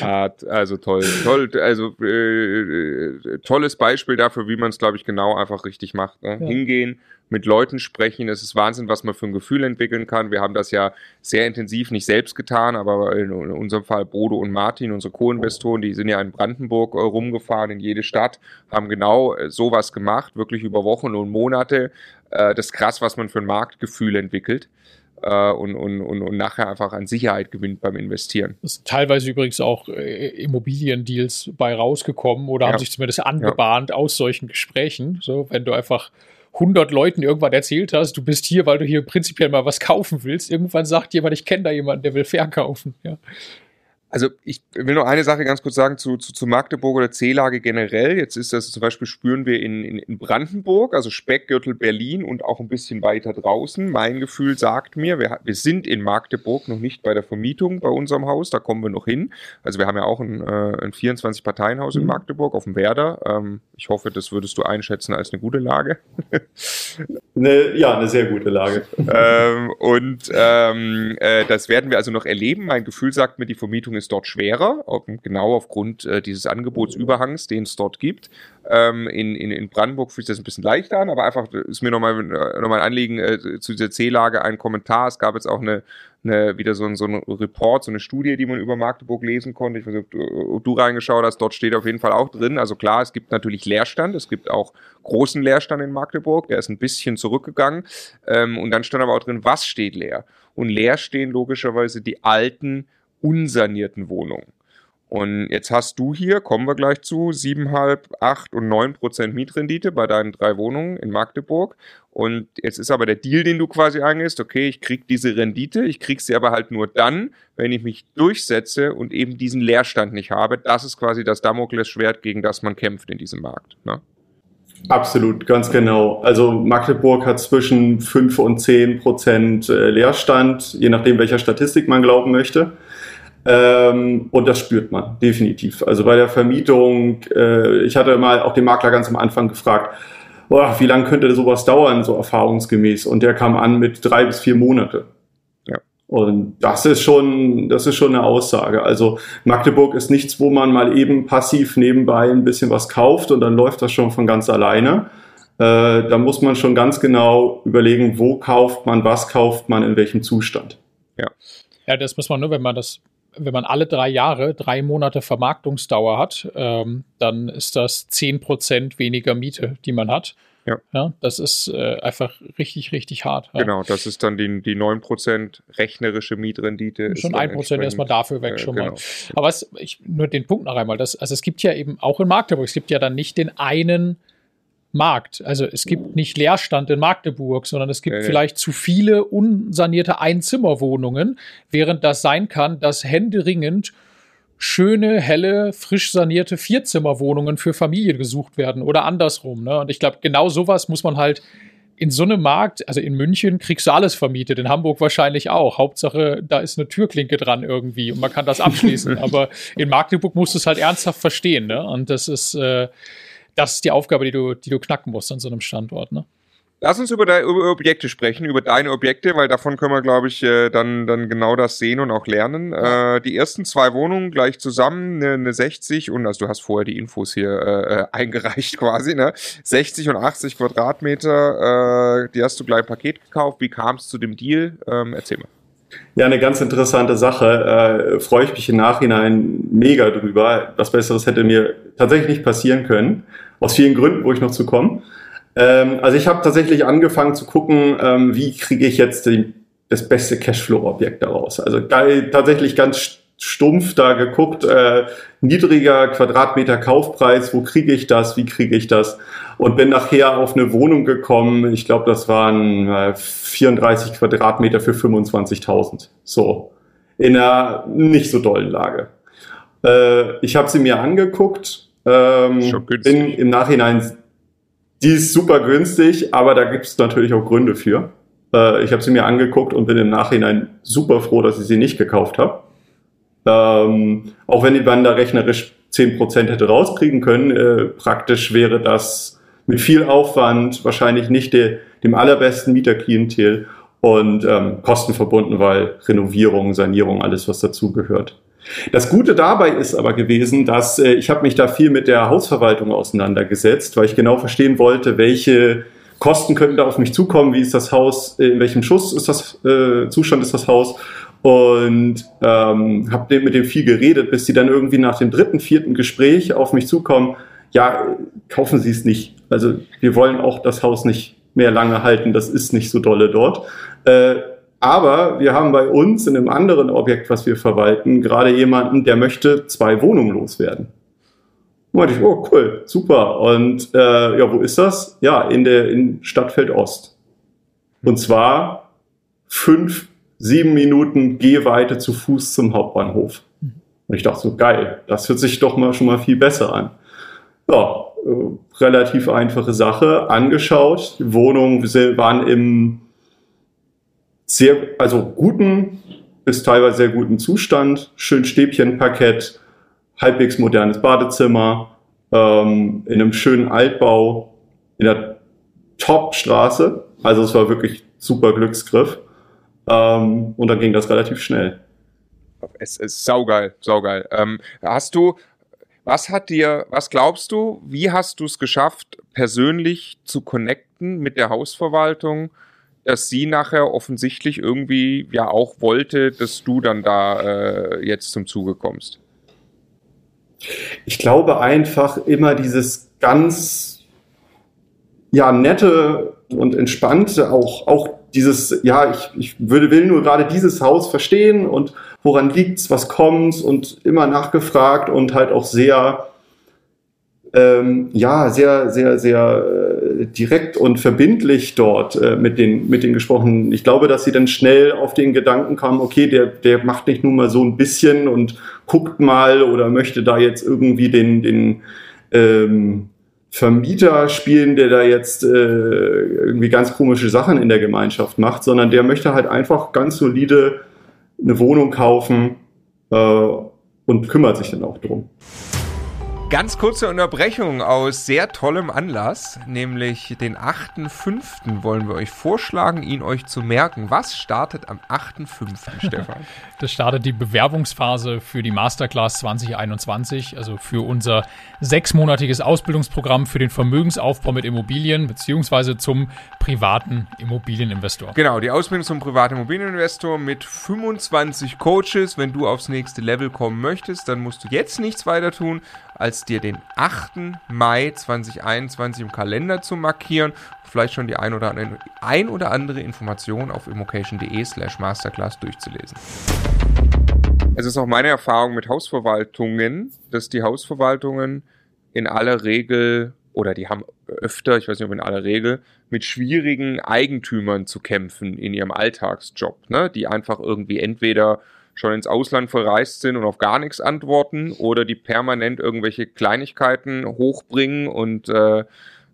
also toll, toll, also äh, tolles Beispiel dafür, wie man es, glaube ich, genau einfach richtig macht. Ne? Ja. Hingehen, mit Leuten sprechen. Es ist Wahnsinn, was man für ein Gefühl entwickeln kann. Wir haben das ja sehr intensiv nicht selbst getan, aber in unserem Fall Bodo und Martin, unsere Co-Investoren, die sind ja in Brandenburg äh, rumgefahren, in jede Stadt, haben genau äh, sowas gemacht, wirklich über Wochen und Monate. Äh, das ist krass, was man für ein Marktgefühl entwickelt. Und, und, und, und nachher einfach an Sicherheit gewinnt beim Investieren. Das ist teilweise übrigens auch äh, Immobiliendeals bei rausgekommen oder ja. haben sich zumindest angebahnt ja. aus solchen Gesprächen. So, wenn du einfach 100 Leuten irgendwann erzählt hast, du bist hier, weil du hier prinzipiell mal was kaufen willst. Irgendwann sagt jemand, ich kenne da jemanden, der will verkaufen. Ja. Also ich will noch eine Sache ganz kurz sagen zu, zu, zu Magdeburg oder C-Lage generell. Jetzt ist das zum Beispiel spüren wir in, in, in Brandenburg, also Speckgürtel Berlin und auch ein bisschen weiter draußen. Mein Gefühl sagt mir, wir, wir sind in Magdeburg noch nicht bei der Vermietung bei unserem Haus, da kommen wir noch hin. Also wir haben ja auch ein, äh, ein 24-Parteien-Haus in mhm. Magdeburg auf dem Werder. Ähm, ich hoffe, das würdest du einschätzen als eine gute Lage. eine, ja, eine sehr gute Lage. ähm, und ähm, äh, das werden wir also noch erleben. Mein Gefühl sagt mir, die Vermietung ist ist dort schwerer, genau aufgrund äh, dieses Angebotsüberhangs, den es dort gibt. Ähm, in, in, in Brandenburg fühlt sich das ein bisschen leichter an, aber einfach ist mir nochmal äh, noch mal ein Anliegen äh, zu dieser C-Lage ein Kommentar. Es gab jetzt auch eine, eine wieder so ein, so ein Report, so eine Studie, die man über Magdeburg lesen konnte. Ich weiß nicht, ob du, ob du reingeschaut hast, dort steht auf jeden Fall auch drin. Also klar, es gibt natürlich Leerstand, es gibt auch großen Leerstand in Magdeburg, der ist ein bisschen zurückgegangen. Ähm, und dann stand aber auch drin, was steht leer? Und leer stehen logischerweise die alten unsanierten Wohnungen. Und jetzt hast du hier, kommen wir gleich zu, 7,5, 8 und 9 Prozent Mietrendite bei deinen drei Wohnungen in Magdeburg. Und jetzt ist aber der Deal, den du quasi eingehst, okay, ich krieg diese Rendite, ich krieg sie aber halt nur dann, wenn ich mich durchsetze und eben diesen Leerstand nicht habe. Das ist quasi das Damoklesschwert, gegen das man kämpft in diesem Markt. Ne? Absolut, ganz genau. Also Magdeburg hat zwischen 5 und 10 Prozent äh, Leerstand, je nachdem, welcher Statistik man glauben möchte. Ähm, und das spürt man definitiv. Also bei der Vermietung, äh, ich hatte mal auch den Makler ganz am Anfang gefragt, boah, wie lange könnte sowas dauern, so erfahrungsgemäß? Und der kam an mit drei bis vier Monate. Ja. Und das ist schon, das ist schon eine Aussage. Also Magdeburg ist nichts, wo man mal eben passiv nebenbei ein bisschen was kauft und dann läuft das schon von ganz alleine. Äh, da muss man schon ganz genau überlegen, wo kauft man, was kauft man, in welchem Zustand. Ja. Ja, das muss man nur, wenn man das, wenn man alle drei Jahre drei Monate Vermarktungsdauer hat, ähm, dann ist das zehn Prozent weniger Miete, die man hat. Ja. ja das ist äh, einfach richtig, richtig hart. Ja. Genau, das ist dann die, die 9% rechnerische Mietrendite. Schon 1% erstmal dafür weg äh, schon genau. mal. Aber was, ich, nur den Punkt noch einmal, das, also es gibt ja eben auch in Magdeburg, es gibt ja dann nicht den einen Markt. Also es gibt nicht Leerstand in Magdeburg, sondern es gibt ja, vielleicht zu viele unsanierte Einzimmerwohnungen, während das sein kann, dass händeringend schöne, helle, frisch sanierte Vierzimmerwohnungen für Familien gesucht werden oder andersrum. Ne? Und ich glaube, genau sowas muss man halt in so einem Markt, also in München kriegst du alles vermietet, in Hamburg wahrscheinlich auch. Hauptsache, da ist eine Türklinke dran irgendwie und man kann das abschließen. Aber in Magdeburg musst du es halt ernsthaft verstehen. Ne? Und das ist, äh, das ist die Aufgabe, die du, die du knacken musst an so einem Standort. Ne? Lass uns über, de, über Objekte sprechen, über deine Objekte, weil davon können wir, glaube ich, äh, dann, dann genau das sehen und auch lernen. Äh, die ersten zwei Wohnungen gleich zusammen, eine, eine 60 und, also du hast vorher die Infos hier äh, äh eingereicht quasi, ne? 60 und 80 Quadratmeter, äh, die hast du gleich im Paket gekauft. Wie kam es zu dem Deal? Ähm, erzähl mal. Ja, eine ganz interessante Sache. Äh, freue ich mich im Nachhinein mega drüber. Was Besseres hätte mir tatsächlich nicht passieren können. Aus vielen Gründen, wo ich noch zu komme. Ähm, also ich habe tatsächlich angefangen zu gucken, ähm, wie kriege ich jetzt die, das beste Cashflow-Objekt daraus. Also geil, tatsächlich ganz stumpf da geguckt, äh, niedriger Quadratmeter Kaufpreis, wo kriege ich das, wie kriege ich das? Und bin nachher auf eine Wohnung gekommen, ich glaube, das waren äh, 34 Quadratmeter für 25.000. So, in einer nicht so dollen Lage. Äh, ich habe sie mir angeguckt, ähm, bin im Nachhinein die ist super günstig, aber da gibt es natürlich auch Gründe für. Äh, ich habe sie mir angeguckt und bin im Nachhinein super froh, dass ich sie nicht gekauft habe. Ähm, auch wenn man da rechnerisch 10% hätte rauskriegen können, äh, praktisch wäre das mit viel Aufwand wahrscheinlich nicht de, dem allerbesten Mieterklientel und ähm, Kosten verbunden, weil Renovierung, Sanierung, alles was dazugehört. Das Gute dabei ist aber gewesen, dass äh, ich habe mich da viel mit der Hausverwaltung auseinandergesetzt, weil ich genau verstehen wollte, welche Kosten könnten da auf mich zukommen, wie ist das Haus, äh, in welchem Schuss ist das äh, Zustand ist das Haus und ähm, habe mit dem viel geredet, bis sie dann irgendwie nach dem dritten, vierten Gespräch auf mich zukommen. Ja, kaufen Sie es nicht. Also wir wollen auch das Haus nicht mehr lange halten. Das ist nicht so dolle dort. Äh, aber wir haben bei uns in einem anderen Objekt, was wir verwalten, gerade jemanden, der möchte zwei Wohnungen loswerden. Und meinte ich, oh cool, super. Und äh, ja, wo ist das? Ja, in der in Stadtfeld Ost. Und zwar fünf, sieben Minuten Gehweite zu Fuß zum Hauptbahnhof. Und ich dachte so, geil, das hört sich doch mal schon mal viel besser an. Ja, äh, relativ einfache Sache. Angeschaut, die Wohnungen waren im sehr, also guten bis teilweise sehr guten Zustand, schön Stäbchenparkett, halbwegs modernes Badezimmer, ähm, in einem schönen Altbau, in der Top-Straße. Also es war wirklich super Glücksgriff. Ähm, und dann ging das relativ schnell. Es ist saugeil, saugeil. Ähm, hast du, was hat dir, was glaubst du, wie hast du es geschafft, persönlich zu connecten mit der Hausverwaltung? Dass sie nachher offensichtlich irgendwie ja auch wollte, dass du dann da äh, jetzt zum Zuge kommst. Ich glaube einfach immer dieses ganz ja nette und entspannte auch auch dieses ja ich, ich würde will nur gerade dieses Haus verstehen und woran liegt's was kommt und immer nachgefragt und halt auch sehr ähm, ja, sehr, sehr, sehr äh, direkt und verbindlich dort äh, mit, den, mit den gesprochen. Ich glaube, dass sie dann schnell auf den Gedanken kamen, okay, der, der macht nicht nur mal so ein bisschen und guckt mal oder möchte da jetzt irgendwie den, den ähm, Vermieter spielen, der da jetzt äh, irgendwie ganz komische Sachen in der Gemeinschaft macht, sondern der möchte halt einfach ganz solide eine Wohnung kaufen äh, und kümmert sich dann auch drum. Ganz kurze Unterbrechung aus sehr tollem Anlass, nämlich den 8.5. wollen wir euch vorschlagen, ihn euch zu merken. Was startet am 8.5., Stefan? Das startet die Bewerbungsphase für die Masterclass 2021, also für unser sechsmonatiges Ausbildungsprogramm für den Vermögensaufbau mit Immobilien beziehungsweise zum privaten Immobilieninvestor. Genau, die Ausbildung zum privaten Immobilieninvestor mit 25 Coaches. Wenn du aufs nächste Level kommen möchtest, dann musst du jetzt nichts weiter tun, als dir den 8. Mai 2021 im Kalender zu markieren. Vielleicht schon die ein oder andere, ein oder andere Information auf immocation.de slash masterclass durchzulesen. Es ist auch meine Erfahrung mit Hausverwaltungen, dass die Hausverwaltungen in aller Regel oder die haben öfter, ich weiß nicht ob in aller Regel, mit schwierigen Eigentümern zu kämpfen in ihrem Alltagsjob, ne? die einfach irgendwie entweder schon ins Ausland verreist sind und auf gar nichts antworten oder die permanent irgendwelche Kleinigkeiten hochbringen und äh,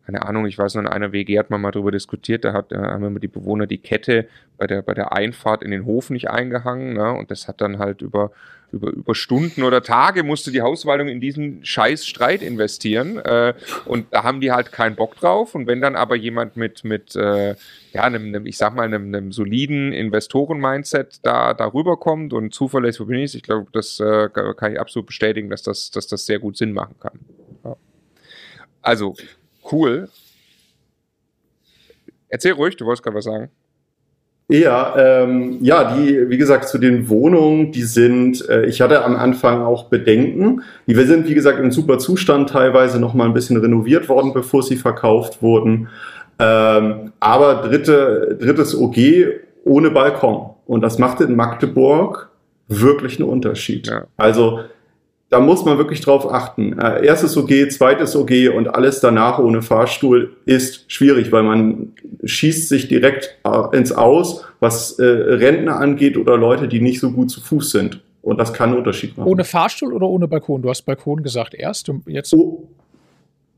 keine Ahnung, ich weiß noch, in einer WG hat man mal darüber diskutiert, da hat, da haben immer die Bewohner die Kette bei der, bei der Einfahrt in den Hof nicht eingehangen, ne? Und das hat dann halt über, über, über Stunden oder Tage musste die Hausverwaltung in diesen scheiß Streit investieren. Äh, und da haben die halt keinen Bock drauf. Und wenn dann aber jemand mit, mit äh, ja, einem, einem, ich sag mal, einem, einem soliden Investoren-Mindset da, da rüberkommt und zuverlässig bin ich, ich glaube, das äh, kann ich absolut bestätigen, dass das, dass das sehr gut Sinn machen kann. Ja. Also, cool. Erzähl ruhig, du wolltest gerade was sagen. Ja, ähm, ja, die, wie gesagt, zu den Wohnungen, die sind, äh, ich hatte am Anfang auch Bedenken. Die wir sind, wie gesagt, in super Zustand, teilweise noch mal ein bisschen renoviert worden, bevor sie verkauft wurden. Ähm, aber dritte, drittes OG ohne Balkon. Und das macht in Magdeburg wirklich einen Unterschied. Ja. Also da muss man wirklich drauf achten. Äh, erstes OG, zweites OG und alles danach ohne Fahrstuhl ist schwierig, weil man schießt sich direkt äh, ins Aus, was äh, Rentner angeht oder Leute, die nicht so gut zu Fuß sind. Und das kann einen Unterschied machen. Ohne Fahrstuhl oder ohne Balkon? Du hast Balkon gesagt erst und jetzt. Oh,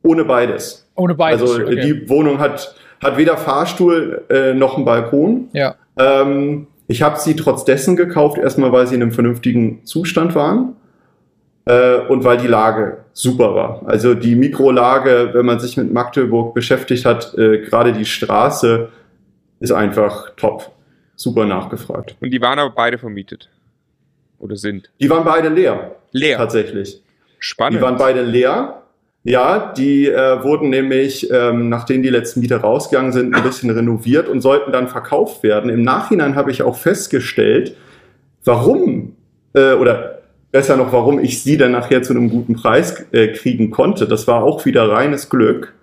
ohne beides. Ohne beides. Also okay. die Wohnung hat, hat weder Fahrstuhl äh, noch einen Balkon. Ja. Ähm, ich habe sie trotz dessen gekauft, erstmal weil sie in einem vernünftigen Zustand waren äh, und weil die Lage super war. Also die Mikrolage, wenn man sich mit Magdeburg beschäftigt hat, äh, gerade die Straße ist einfach top. Super nachgefragt. Und die waren aber beide vermietet. Oder sind? Die waren beide leer. Leer. Tatsächlich. Spannend. Die waren beide leer. Ja, die äh, wurden nämlich, ähm, nachdem die letzten Mieter rausgegangen sind, ein bisschen renoviert und sollten dann verkauft werden. Im Nachhinein habe ich auch festgestellt, warum äh, oder besser noch, warum ich sie dann nachher zu einem guten Preis äh, kriegen konnte. Das war auch wieder reines Glück.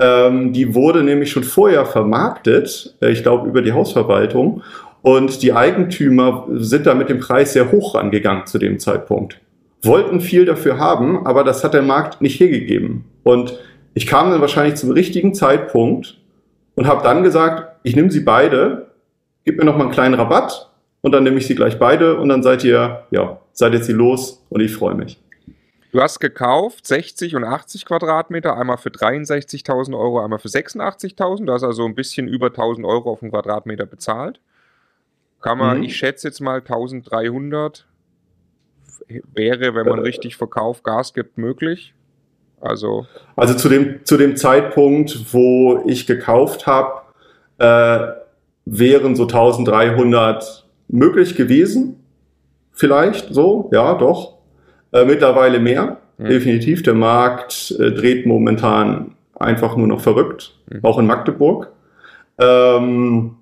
Ähm, die wurde nämlich schon vorher vermarktet, äh, ich glaube über die Hausverwaltung. Und die Eigentümer sind da mit dem Preis sehr hoch rangegangen zu dem Zeitpunkt. Wollten viel dafür haben, aber das hat der Markt nicht hergegeben. Und ich kam dann wahrscheinlich zum richtigen Zeitpunkt und habe dann gesagt, ich nehme sie beide, gib mir noch mal einen kleinen Rabatt und dann nehme ich sie gleich beide und dann seid ihr, ja, seid jetzt sie los und ich freue mich. Du hast gekauft 60 und 80 Quadratmeter, einmal für 63.000 Euro, einmal für 86.000. Du hast also ein bisschen über 1.000 Euro auf den Quadratmeter bezahlt. Kann man, mhm. ich schätze jetzt mal 1.300 wäre, wenn man äh, richtig verkauft, Gas gibt, möglich. Also, also zu dem, zu dem Zeitpunkt, wo ich gekauft habe, äh, wären so 1300 möglich gewesen. Vielleicht so, ja, doch. Äh, mittlerweile mehr. Mhm. Definitiv. Der Markt äh, dreht momentan einfach nur noch verrückt, mhm. auch in Magdeburg. Ähm,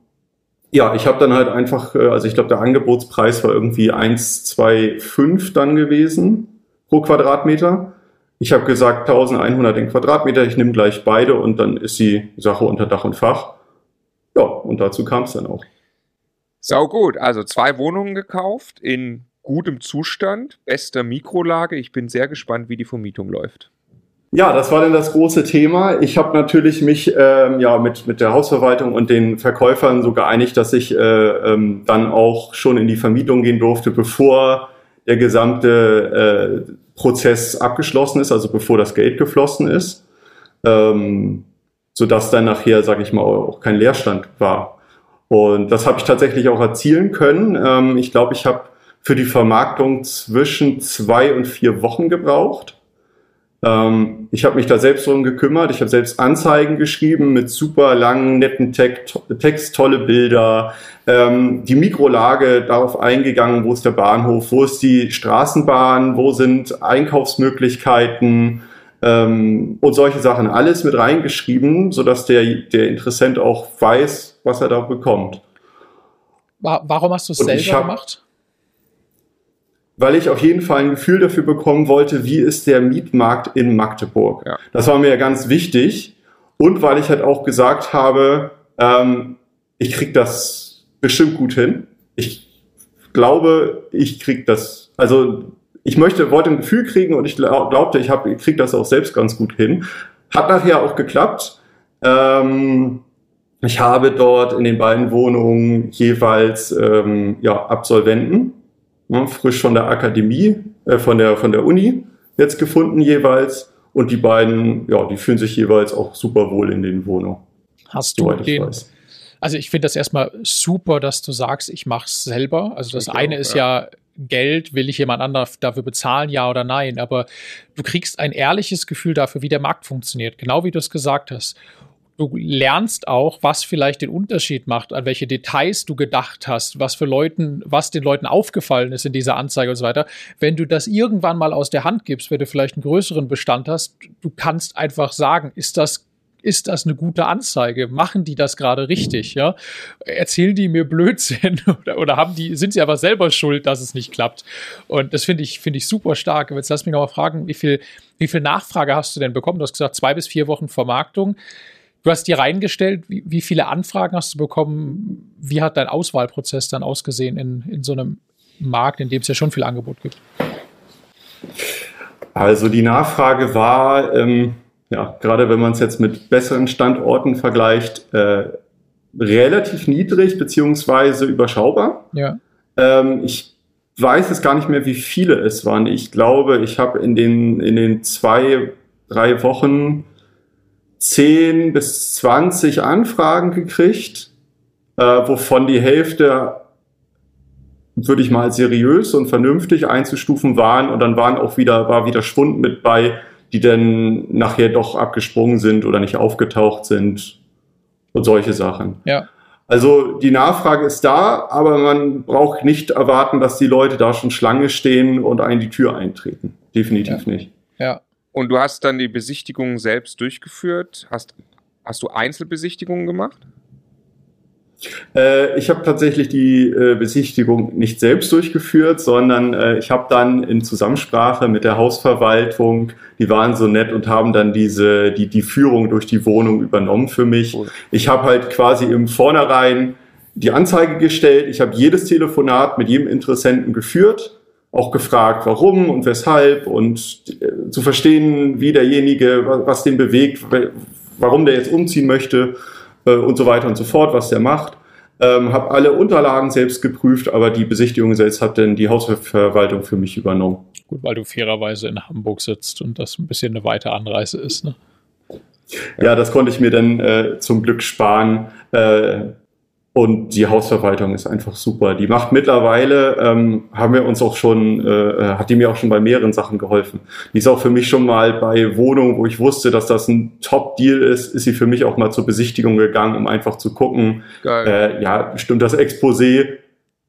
ja, ich habe dann halt einfach, äh, also ich glaube, der Angebotspreis war irgendwie 1,25 dann gewesen pro Quadratmeter. Ich habe gesagt 1100 den Quadratmeter, ich nehme gleich beide und dann ist die Sache unter Dach und Fach. Ja, und dazu kam es dann auch. Sau gut. Also zwei Wohnungen gekauft in gutem Zustand, bester Mikrolage. Ich bin sehr gespannt, wie die Vermietung läuft. Ja, das war dann das große Thema. Ich habe natürlich mich ähm, ja mit mit der Hausverwaltung und den Verkäufern so geeinigt, dass ich äh, ähm, dann auch schon in die Vermietung gehen durfte, bevor der gesamte äh, Prozess abgeschlossen ist, also bevor das Geld geflossen ist, ähm, so dass dann nachher, sage ich mal, auch kein Leerstand war. Und das habe ich tatsächlich auch erzielen können. Ähm, ich glaube, ich habe für die Vermarktung zwischen zwei und vier Wochen gebraucht. Ähm, ich habe mich da selbst drum gekümmert. Ich habe selbst Anzeigen geschrieben mit super langen, netten Text, tolle Bilder, ähm, die Mikrolage darauf eingegangen, wo ist der Bahnhof, wo ist die Straßenbahn, wo sind Einkaufsmöglichkeiten ähm, und solche Sachen. Alles mit reingeschrieben, sodass der, der Interessent auch weiß, was er da bekommt. Warum hast du es selber hab, gemacht? weil ich auf jeden Fall ein Gefühl dafür bekommen wollte, wie ist der Mietmarkt in Magdeburg. Ja. Das war mir ja ganz wichtig. Und weil ich halt auch gesagt habe, ähm, ich krieg das bestimmt gut hin. Ich glaube, ich krieg das, also ich möchte, wollte ein Gefühl kriegen und ich glaubte, ich, hab, ich krieg das auch selbst ganz gut hin. Hat nachher auch geklappt. Ähm, ich habe dort in den beiden Wohnungen jeweils ähm, ja, Absolventen ne, frisch von der Akademie, äh, von der von der Uni jetzt gefunden jeweils. Und die beiden, ja, die fühlen sich jeweils auch super wohl in den Wohnungen. Hast du den? Also ich finde das erstmal super, dass du sagst, ich mache es selber. Also das ich eine auch, ist ja. ja Geld, will ich jemand anders dafür bezahlen, ja oder nein, aber du kriegst ein ehrliches Gefühl dafür, wie der Markt funktioniert, genau wie du es gesagt hast du lernst auch, was vielleicht den Unterschied macht, an welche Details du gedacht hast, was für Leuten, was den Leuten aufgefallen ist in dieser Anzeige und so weiter. Wenn du das irgendwann mal aus der Hand gibst, wenn du vielleicht einen größeren Bestand hast, du kannst einfach sagen, ist das ist das eine gute Anzeige? Machen die das gerade richtig? Ja, erzählen die mir Blödsinn oder, oder haben die sind sie aber selber schuld, dass es nicht klappt? Und das finde ich finde ich super stark. Jetzt lass mich noch mal fragen, wie viel wie viel Nachfrage hast du denn bekommen? Du hast gesagt zwei bis vier Wochen Vermarktung. Du hast dir reingestellt, wie, wie, viele Anfragen hast du bekommen? Wie hat dein Auswahlprozess dann ausgesehen in, in so einem Markt, in dem es ja schon viel Angebot gibt? Also die Nachfrage war, ähm, ja, gerade wenn man es jetzt mit besseren Standorten vergleicht, äh, relativ niedrig beziehungsweise überschaubar. Ja. Ähm, ich weiß es gar nicht mehr, wie viele es waren. Ich glaube, ich habe in den, in den zwei, drei Wochen 10 bis 20 Anfragen gekriegt, äh, wovon die Hälfte würde ich mal seriös und vernünftig einzustufen waren und dann waren auch wieder, war wieder Schwund mit bei, die dann nachher doch abgesprungen sind oder nicht aufgetaucht sind und solche Sachen. Ja. Also die Nachfrage ist da, aber man braucht nicht erwarten, dass die Leute da schon Schlange stehen und einen die Tür eintreten. Definitiv ja. nicht. Ja. Und du hast dann die Besichtigung selbst durchgeführt. Hast, hast du Einzelbesichtigungen gemacht? Äh, ich habe tatsächlich die äh, Besichtigung nicht selbst durchgeführt, sondern äh, ich habe dann in Zusammensprache mit der Hausverwaltung, die waren so nett und haben dann diese die die Führung durch die Wohnung übernommen für mich. Ich habe halt quasi im Vornherein die Anzeige gestellt. Ich habe jedes Telefonat mit jedem Interessenten geführt auch gefragt, warum und weshalb und zu verstehen, wie derjenige, was den bewegt, warum der jetzt umziehen möchte äh, und so weiter und so fort, was der macht. Ähm, habe alle Unterlagen selbst geprüft, aber die Besichtigung selbst hat dann die Hausverwaltung für mich übernommen. Gut, weil du fairerweise in Hamburg sitzt und das ein bisschen eine weite Anreise ist, ne? Ja, das konnte ich mir dann äh, zum Glück sparen. Äh, und die Hausverwaltung ist einfach super. Die macht mittlerweile, ähm, haben wir uns auch schon, äh, hat die mir auch schon bei mehreren Sachen geholfen. Die ist auch für mich schon mal bei Wohnungen, wo ich wusste, dass das ein Top-Deal ist, ist sie für mich auch mal zur Besichtigung gegangen, um einfach zu gucken, äh, ja, stimmt das Exposé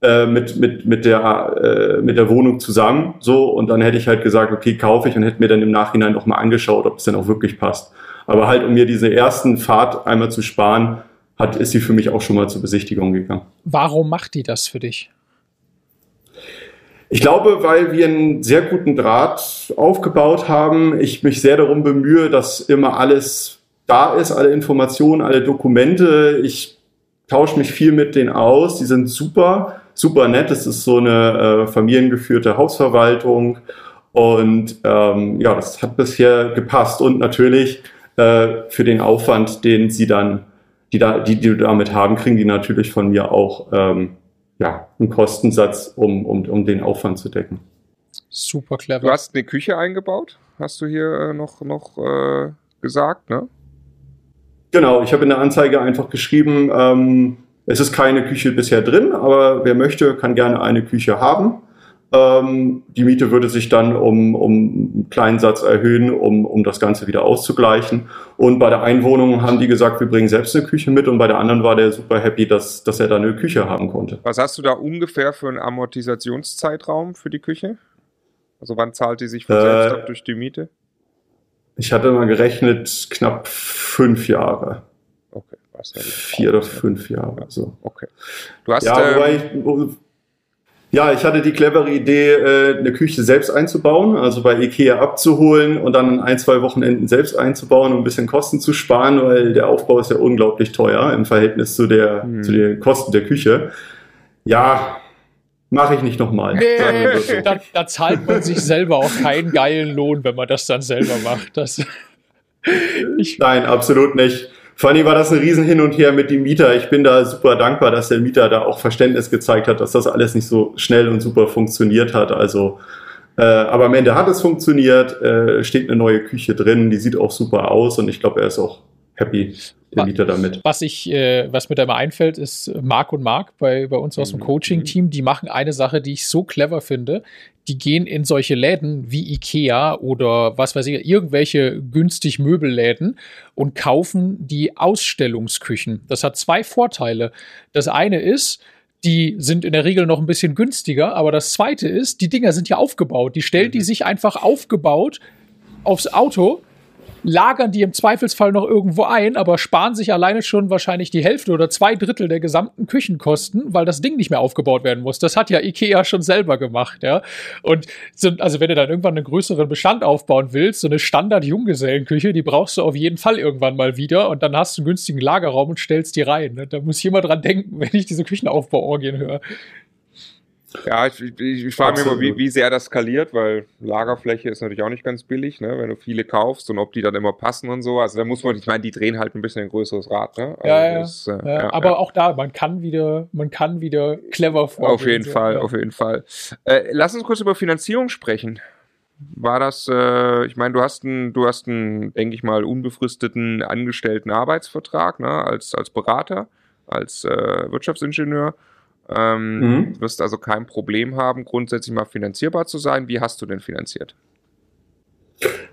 äh, mit, mit, mit, der, äh, mit der Wohnung zusammen, so, und dann hätte ich halt gesagt, okay, kaufe ich und hätte mir dann im Nachhinein noch mal angeschaut, ob es denn auch wirklich passt. Aber halt, um mir diese ersten Fahrt einmal zu sparen, hat, ist sie für mich auch schon mal zur Besichtigung gegangen. Warum macht die das für dich? Ich glaube, weil wir einen sehr guten Draht aufgebaut haben. Ich mich sehr darum bemühe, dass immer alles da ist, alle Informationen, alle Dokumente. Ich tausche mich viel mit denen aus. Die sind super, super nett. Es ist so eine äh, familiengeführte Hausverwaltung. Und ähm, ja, das hat bisher gepasst. Und natürlich äh, für den Aufwand, den sie dann die, da, die, die du damit haben, kriegen die natürlich von mir auch ähm, ja, einen Kostensatz, um, um, um den Aufwand zu decken. Super clever. Du hast eine Küche eingebaut, hast du hier äh, noch, noch äh, gesagt, ne? Genau, ich habe in der Anzeige einfach geschrieben, ähm, es ist keine Küche bisher drin, aber wer möchte, kann gerne eine Küche haben. Ähm, die Miete würde sich dann um, um einen kleinen Satz erhöhen, um, um das Ganze wieder auszugleichen. Und bei der Einwohnung haben die gesagt, wir bringen selbst eine Küche mit und bei der anderen war der super happy, dass, dass er da eine Küche haben konnte. Was hast du da ungefähr für einen Amortisationszeitraum für die Küche? Also wann zahlt die sich von selbst äh, ab durch die Miete? Ich hatte mal gerechnet, knapp fünf Jahre. Okay. Was Vier oder fünf Jahre. So. Okay. Du hast, ja, ähm, wobei ich, ja, ich hatte die clevere Idee, äh, eine Küche selbst einzubauen, also bei Ikea abzuholen und dann ein, zwei Wochenenden selbst einzubauen, um ein bisschen Kosten zu sparen, weil der Aufbau ist ja unglaublich teuer im Verhältnis zu, der, hm. zu den Kosten der Küche. Ja, mache ich nicht nochmal. Nee, so. da, da, zahlt man sich selber auch keinen geilen Lohn, wenn man das dann selber macht. Das, Nein, absolut nicht. Vor allem war das ein riesen Hin und Her mit dem Mieter. Ich bin da super dankbar, dass der Mieter da auch Verständnis gezeigt hat, dass das alles nicht so schnell und super funktioniert hat. Also, äh, aber am Ende hat es funktioniert, äh, steht eine neue Küche drin, die sieht auch super aus und ich glaube, er ist auch happy der Mieter damit. Was ich, äh, was mir da mal einfällt, ist Marc und Marc bei, bei uns aus dem mhm. Coaching-Team, die machen eine Sache, die ich so clever finde. Die gehen in solche Läden wie Ikea oder was weiß ich, irgendwelche günstig Möbelläden und kaufen die Ausstellungsküchen. Das hat zwei Vorteile. Das eine ist, die sind in der Regel noch ein bisschen günstiger, aber das zweite ist, die Dinger sind ja aufgebaut. Die stellt die mhm. sich einfach aufgebaut aufs Auto lagern die im Zweifelsfall noch irgendwo ein, aber sparen sich alleine schon wahrscheinlich die Hälfte oder zwei Drittel der gesamten Küchenkosten, weil das Ding nicht mehr aufgebaut werden muss. Das hat ja Ikea schon selber gemacht, ja. Und so, also wenn du dann irgendwann einen größeren Bestand aufbauen willst, so eine Standard-Junggesellenküche, die brauchst du auf jeden Fall irgendwann mal wieder und dann hast du einen günstigen Lagerraum und stellst die rein. Ne? Da muss jemand dran denken, wenn ich diese Küchenaufbauorgien höre. Ja, ich, ich, ich frage mich immer, wie, wie sehr das skaliert, weil Lagerfläche ist natürlich auch nicht ganz billig, ne, wenn du viele kaufst und ob die dann immer passen und so. Also da muss man, ich meine, die drehen halt ein bisschen ein größeres Rad, ne? Also ja, das, äh, ja, ja, aber ja. auch da, man kann wieder, man kann wieder clever vorgehen. Auf jeden so, Fall, auf jeden Fall. Äh, lass uns kurz über Finanzierung sprechen. War das, äh, ich meine, du hast einen, du hast einen, denke ich mal, unbefristeten angestellten Arbeitsvertrag, ne, als, als Berater, als äh, Wirtschaftsingenieur. Ähm, mhm. Du wirst also kein Problem haben, grundsätzlich mal finanzierbar zu sein. Wie hast du denn finanziert?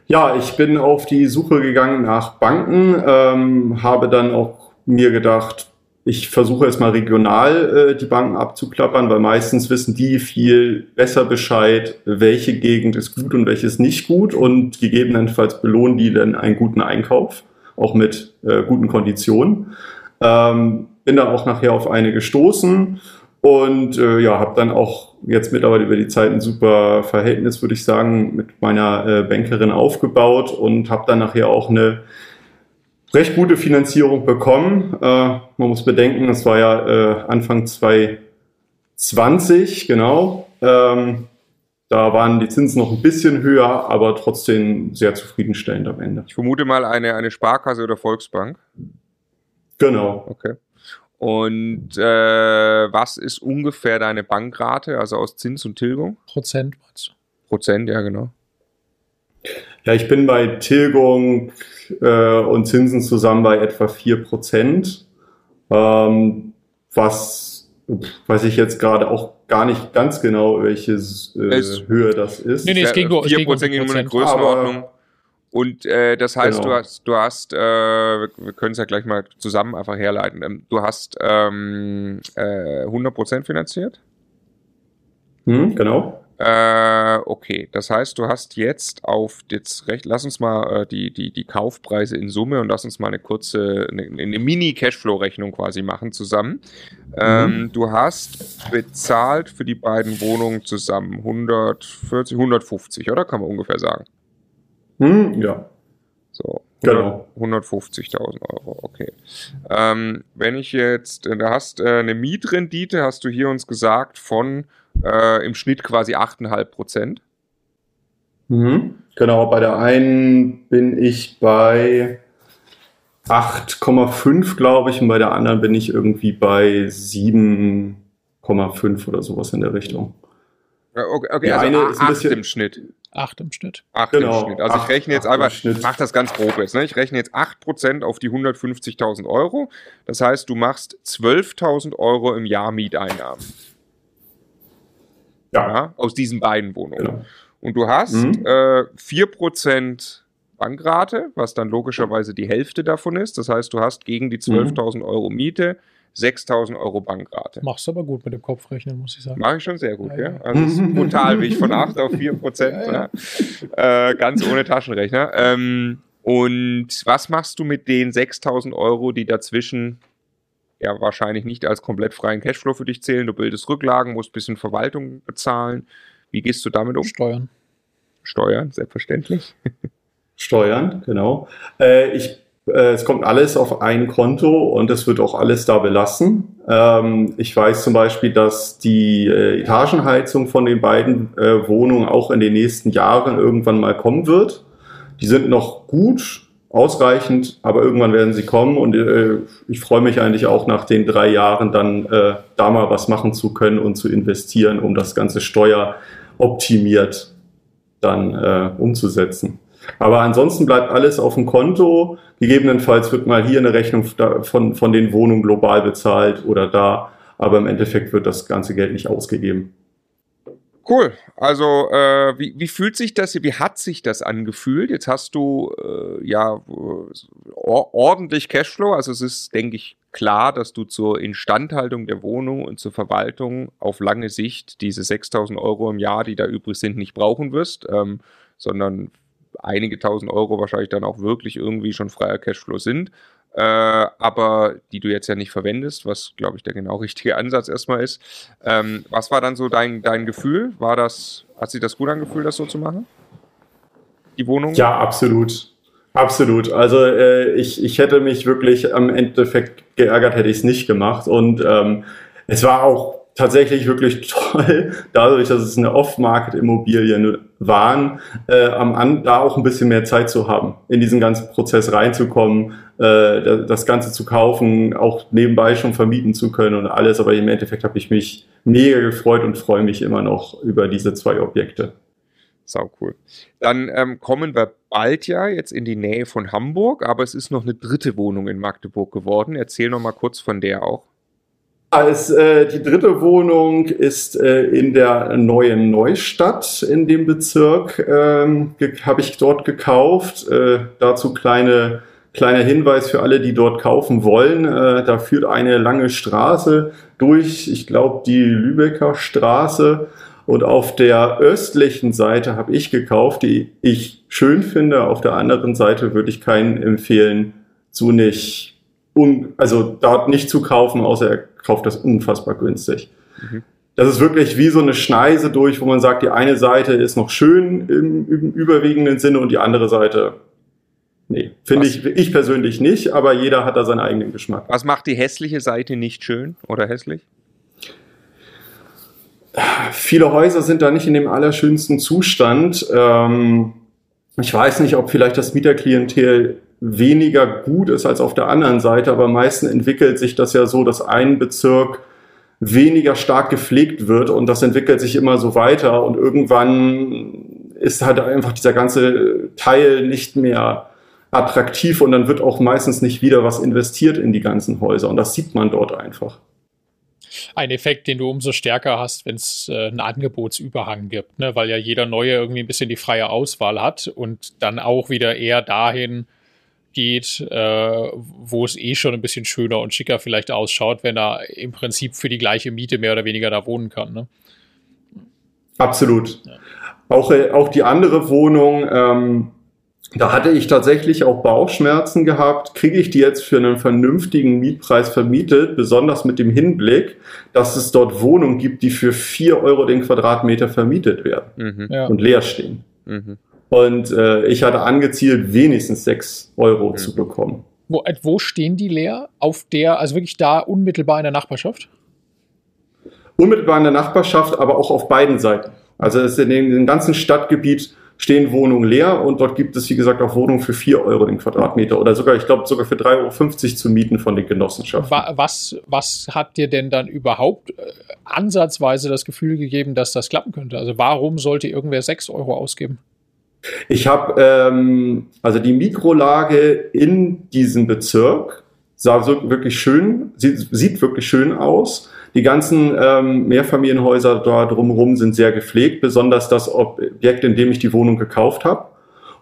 Ja, ich bin auf die Suche gegangen nach Banken, ähm, habe dann auch mir gedacht, ich versuche erstmal regional äh, die Banken abzuklappern, weil meistens wissen die viel besser Bescheid, welche Gegend ist gut und welches nicht gut und gegebenenfalls belohnen die dann einen guten Einkauf, auch mit äh, guten Konditionen. Ähm, bin dann auch nachher auf eine gestoßen und äh, ja, habe dann auch jetzt mittlerweile über die Zeit ein super Verhältnis, würde ich sagen, mit meiner äh, Bankerin aufgebaut und habe dann nachher auch eine recht gute Finanzierung bekommen. Äh, man muss bedenken, es war ja äh, Anfang 2020, genau. Ähm, da waren die Zinsen noch ein bisschen höher, aber trotzdem sehr zufriedenstellend am Ende. Ich vermute mal eine, eine Sparkasse oder Volksbank. Genau. Okay. Und äh, was ist ungefähr deine Bankrate, also aus Zins und Tilgung? Prozent, meinst du? Prozent, ja, genau. Ja, ich bin bei Tilgung äh, und Zinsen zusammen bei etwa 4%. Ähm, was weiß ich jetzt gerade auch gar nicht ganz genau, welche äh, Höhe das ist. Nee, nee, es ging nur, 4% es ging um, ging um eine Größenordnung. Und äh, das heißt, genau. du hast, du hast, äh, wir können es ja gleich mal zusammen einfach herleiten. Ähm, du hast ähm, äh, 100% finanziert? Hm, genau. Äh, okay, das heißt, du hast jetzt auf jetzt recht, lass uns mal äh, die, die, die Kaufpreise in Summe und lass uns mal eine kurze, eine, eine Mini-Cashflow-Rechnung quasi machen zusammen. Mhm. Ähm, du hast bezahlt für die beiden Wohnungen zusammen 140, 150, oder? Kann man ungefähr sagen. Hm, ja. So, genau. 150.000 Euro, okay. Ähm, wenn ich jetzt, äh, da hast äh, eine Mietrendite, hast du hier uns gesagt, von äh, im Schnitt quasi 8,5 Prozent. Mhm. Genau, bei der einen bin ich bei 8,5, glaube ich, und bei der anderen bin ich irgendwie bei 7,5 oder sowas in der Richtung. Okay, okay also eine ist ein bisschen im Schnitt. Acht im Schnitt. Acht genau, im Schnitt. Also acht, ich rechne jetzt einfach, ich mache das ganz grob jetzt, ne? Ich rechne jetzt 8% auf die 150.000 Euro. Das heißt, du machst 12.000 Euro im Jahr Mieteinnahmen. Ja. ja aus diesen beiden Wohnungen. Genau. Und du hast mhm. äh, 4% Bankrate, was dann logischerweise die Hälfte davon ist. Das heißt, du hast gegen die 12.000 mhm. Euro Miete 6.000 Euro Bankrate. Machst du aber gut mit dem Kopfrechnen, muss ich sagen. Mache ich schon sehr gut, ja. ja. Also es ist brutal, wie ich von 8 auf 4 Prozent, ja, ja. Äh, ganz ohne Taschenrechner. Ähm, und was machst du mit den 6.000 Euro, die dazwischen ja wahrscheinlich nicht als komplett freien Cashflow für dich zählen? Du bildest Rücklagen, musst ein bisschen Verwaltung bezahlen. Wie gehst du damit um? Steuern. Steuern, selbstverständlich. Steuern, genau. Äh, ich es kommt alles auf ein Konto und es wird auch alles da belassen. Ähm, ich weiß zum Beispiel, dass die äh, Etagenheizung von den beiden äh, Wohnungen auch in den nächsten Jahren irgendwann mal kommen wird. Die sind noch gut, ausreichend, aber irgendwann werden sie kommen und ich freue mich eigentlich auch nach den drei Jahren dann da mal was machen zu können und zu investieren, um das ganze Steuer optimiert dann umzusetzen. Aber ansonsten bleibt alles auf dem Konto. Gegebenenfalls wird mal hier eine Rechnung von, von den Wohnungen global bezahlt oder da. Aber im Endeffekt wird das ganze Geld nicht ausgegeben. Cool. Also, äh, wie, wie fühlt sich das, wie hat sich das angefühlt? Jetzt hast du äh, ja ordentlich Cashflow. Also, es ist, denke ich, klar, dass du zur Instandhaltung der Wohnung und zur Verwaltung auf lange Sicht diese 6000 Euro im Jahr, die da übrig sind, nicht brauchen wirst, ähm, sondern einige tausend Euro wahrscheinlich dann auch wirklich irgendwie schon freier Cashflow sind, äh, aber die du jetzt ja nicht verwendest, was glaube ich der genau richtige Ansatz erstmal ist. Ähm, was war dann so dein, dein Gefühl? War das, hat sich das gut angefühlt, das so zu machen? Die Wohnung? Ja, absolut. Absolut. Also äh, ich, ich hätte mich wirklich am Endeffekt geärgert, hätte ich es nicht gemacht. Und ähm, es war auch tatsächlich wirklich toll, dadurch, dass es eine Off-Market-Immobilien waren, äh, am an, da auch ein bisschen mehr Zeit zu haben, in diesen ganzen Prozess reinzukommen, äh, das Ganze zu kaufen, auch nebenbei schon vermieten zu können und alles. Aber im Endeffekt habe ich mich mega gefreut und freue mich immer noch über diese zwei Objekte. Sau cool. Dann ähm, kommen wir bald ja jetzt in die Nähe von Hamburg, aber es ist noch eine dritte Wohnung in Magdeburg geworden. Erzähl noch mal kurz von der auch. Als, äh, die dritte Wohnung ist äh, in der neuen Neustadt in dem Bezirk, ähm, habe ich dort gekauft. Äh, dazu kleine, kleiner Hinweis für alle, die dort kaufen wollen. Äh, da führt eine lange Straße durch, ich glaube die Lübecker Straße. Und auf der östlichen Seite habe ich gekauft, die ich schön finde. Auf der anderen Seite würde ich keinen empfehlen, zu nicht, un, also dort nicht zu kaufen, außer er kauft das unfassbar günstig. Mhm. Das ist wirklich wie so eine Schneise durch, wo man sagt, die eine Seite ist noch schön im, im überwiegenden Sinne und die andere Seite, nee, finde ich, ich persönlich nicht, aber jeder hat da seinen eigenen Geschmack. Was macht die hässliche Seite nicht schön oder hässlich? Viele Häuser sind da nicht in dem allerschönsten Zustand. Ähm, ich weiß nicht, ob vielleicht das Mieterklientel weniger gut ist als auf der anderen Seite, aber meistens entwickelt sich das ja so, dass ein Bezirk weniger stark gepflegt wird und das entwickelt sich immer so weiter und irgendwann ist halt einfach dieser ganze Teil nicht mehr attraktiv und dann wird auch meistens nicht wieder was investiert in die ganzen Häuser und das sieht man dort einfach. Ein Effekt, den du umso stärker hast, wenn es äh, einen Angebotsüberhang gibt, ne? weil ja jeder Neue irgendwie ein bisschen die freie Auswahl hat und dann auch wieder eher dahin geht, äh, wo es eh schon ein bisschen schöner und schicker vielleicht ausschaut, wenn er im Prinzip für die gleiche Miete mehr oder weniger da wohnen kann. Ne? Absolut. Ja. Auch, äh, auch die andere Wohnung, ähm, da hatte ich tatsächlich auch Bauchschmerzen gehabt. Kriege ich die jetzt für einen vernünftigen Mietpreis vermietet, besonders mit dem Hinblick, dass es dort Wohnungen gibt, die für vier Euro den Quadratmeter vermietet werden mhm. ja. und leer stehen. Mhm. Und äh, ich hatte angezielt, wenigstens sechs Euro mhm. zu bekommen. Wo, äh, wo stehen die leer? Auf der, also wirklich da unmittelbar in der Nachbarschaft? Unmittelbar in der Nachbarschaft, aber auch auf beiden Seiten. Also es ist in dem ganzen Stadtgebiet stehen Wohnungen leer und dort gibt es, wie gesagt, auch Wohnungen für 4 Euro den Quadratmeter oder sogar, ich glaube, sogar für 3,50 Euro zu mieten von den Genossenschaften. Was, was hat dir denn dann überhaupt äh, ansatzweise das Gefühl gegeben, dass das klappen könnte? Also warum sollte irgendwer 6 Euro ausgeben? Ich habe ähm, also die Mikrolage in diesem Bezirk sah so wirklich schön, sieht, sieht wirklich schön aus. Die ganzen ähm, Mehrfamilienhäuser da drumherum sind sehr gepflegt, besonders das Objekt, in dem ich die Wohnung gekauft habe.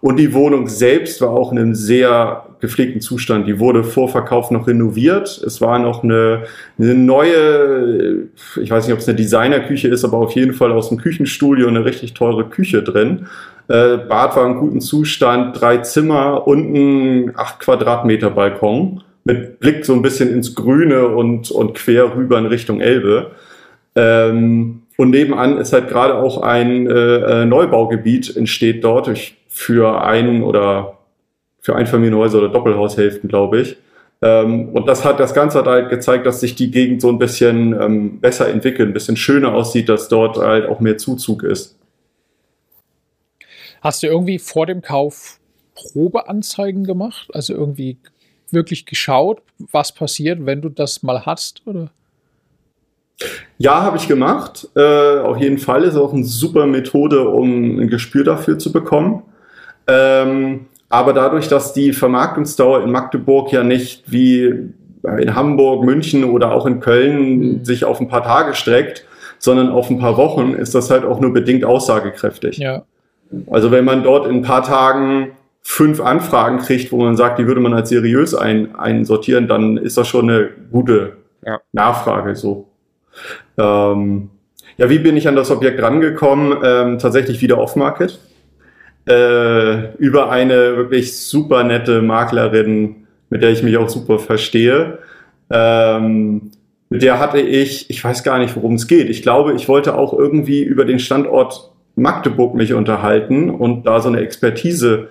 Und die Wohnung selbst war auch in einem sehr gepflegten Zustand. Die wurde vor Verkauf noch renoviert. Es war noch eine, eine neue, ich weiß nicht, ob es eine Designerküche ist, aber auf jeden Fall aus dem Küchenstudio eine richtig teure Küche drin. Äh, Bad war in gutem Zustand, drei Zimmer und ein acht Quadratmeter Balkon mit Blick so ein bisschen ins Grüne und, und quer rüber in Richtung Elbe. Ähm, und nebenan ist halt gerade auch ein äh, äh Neubaugebiet entsteht dort. Ich für ein oder für Einfamilienhäuser oder Doppelhaushälften, glaube ich. Ähm, und das hat das Ganze hat halt gezeigt, dass sich die Gegend so ein bisschen ähm, besser entwickelt, ein bisschen schöner aussieht, dass dort halt auch mehr Zuzug ist. Hast du irgendwie vor dem Kauf Probeanzeigen gemacht? Also irgendwie wirklich geschaut, was passiert, wenn du das mal hast, oder? Ja, habe ich gemacht. Äh, auf jeden Fall ist auch eine super Methode, um ein Gespür dafür zu bekommen. Ähm, aber dadurch, dass die Vermarktungsdauer in Magdeburg ja nicht wie in Hamburg, München oder auch in Köln sich auf ein paar Tage streckt, sondern auf ein paar Wochen, ist das halt auch nur bedingt aussagekräftig. Ja. Also wenn man dort in ein paar Tagen fünf Anfragen kriegt, wo man sagt, die würde man als seriös ein, einsortieren, dann ist das schon eine gute ja. Nachfrage so. Ähm, ja, wie bin ich an das Objekt rangekommen? Ähm, tatsächlich wieder Off-Market äh, über eine wirklich super nette Maklerin, mit der ich mich auch super verstehe. Ähm, mit der hatte ich, ich weiß gar nicht, worum es geht. Ich glaube, ich wollte auch irgendwie über den Standort Magdeburg mich unterhalten und da so eine Expertise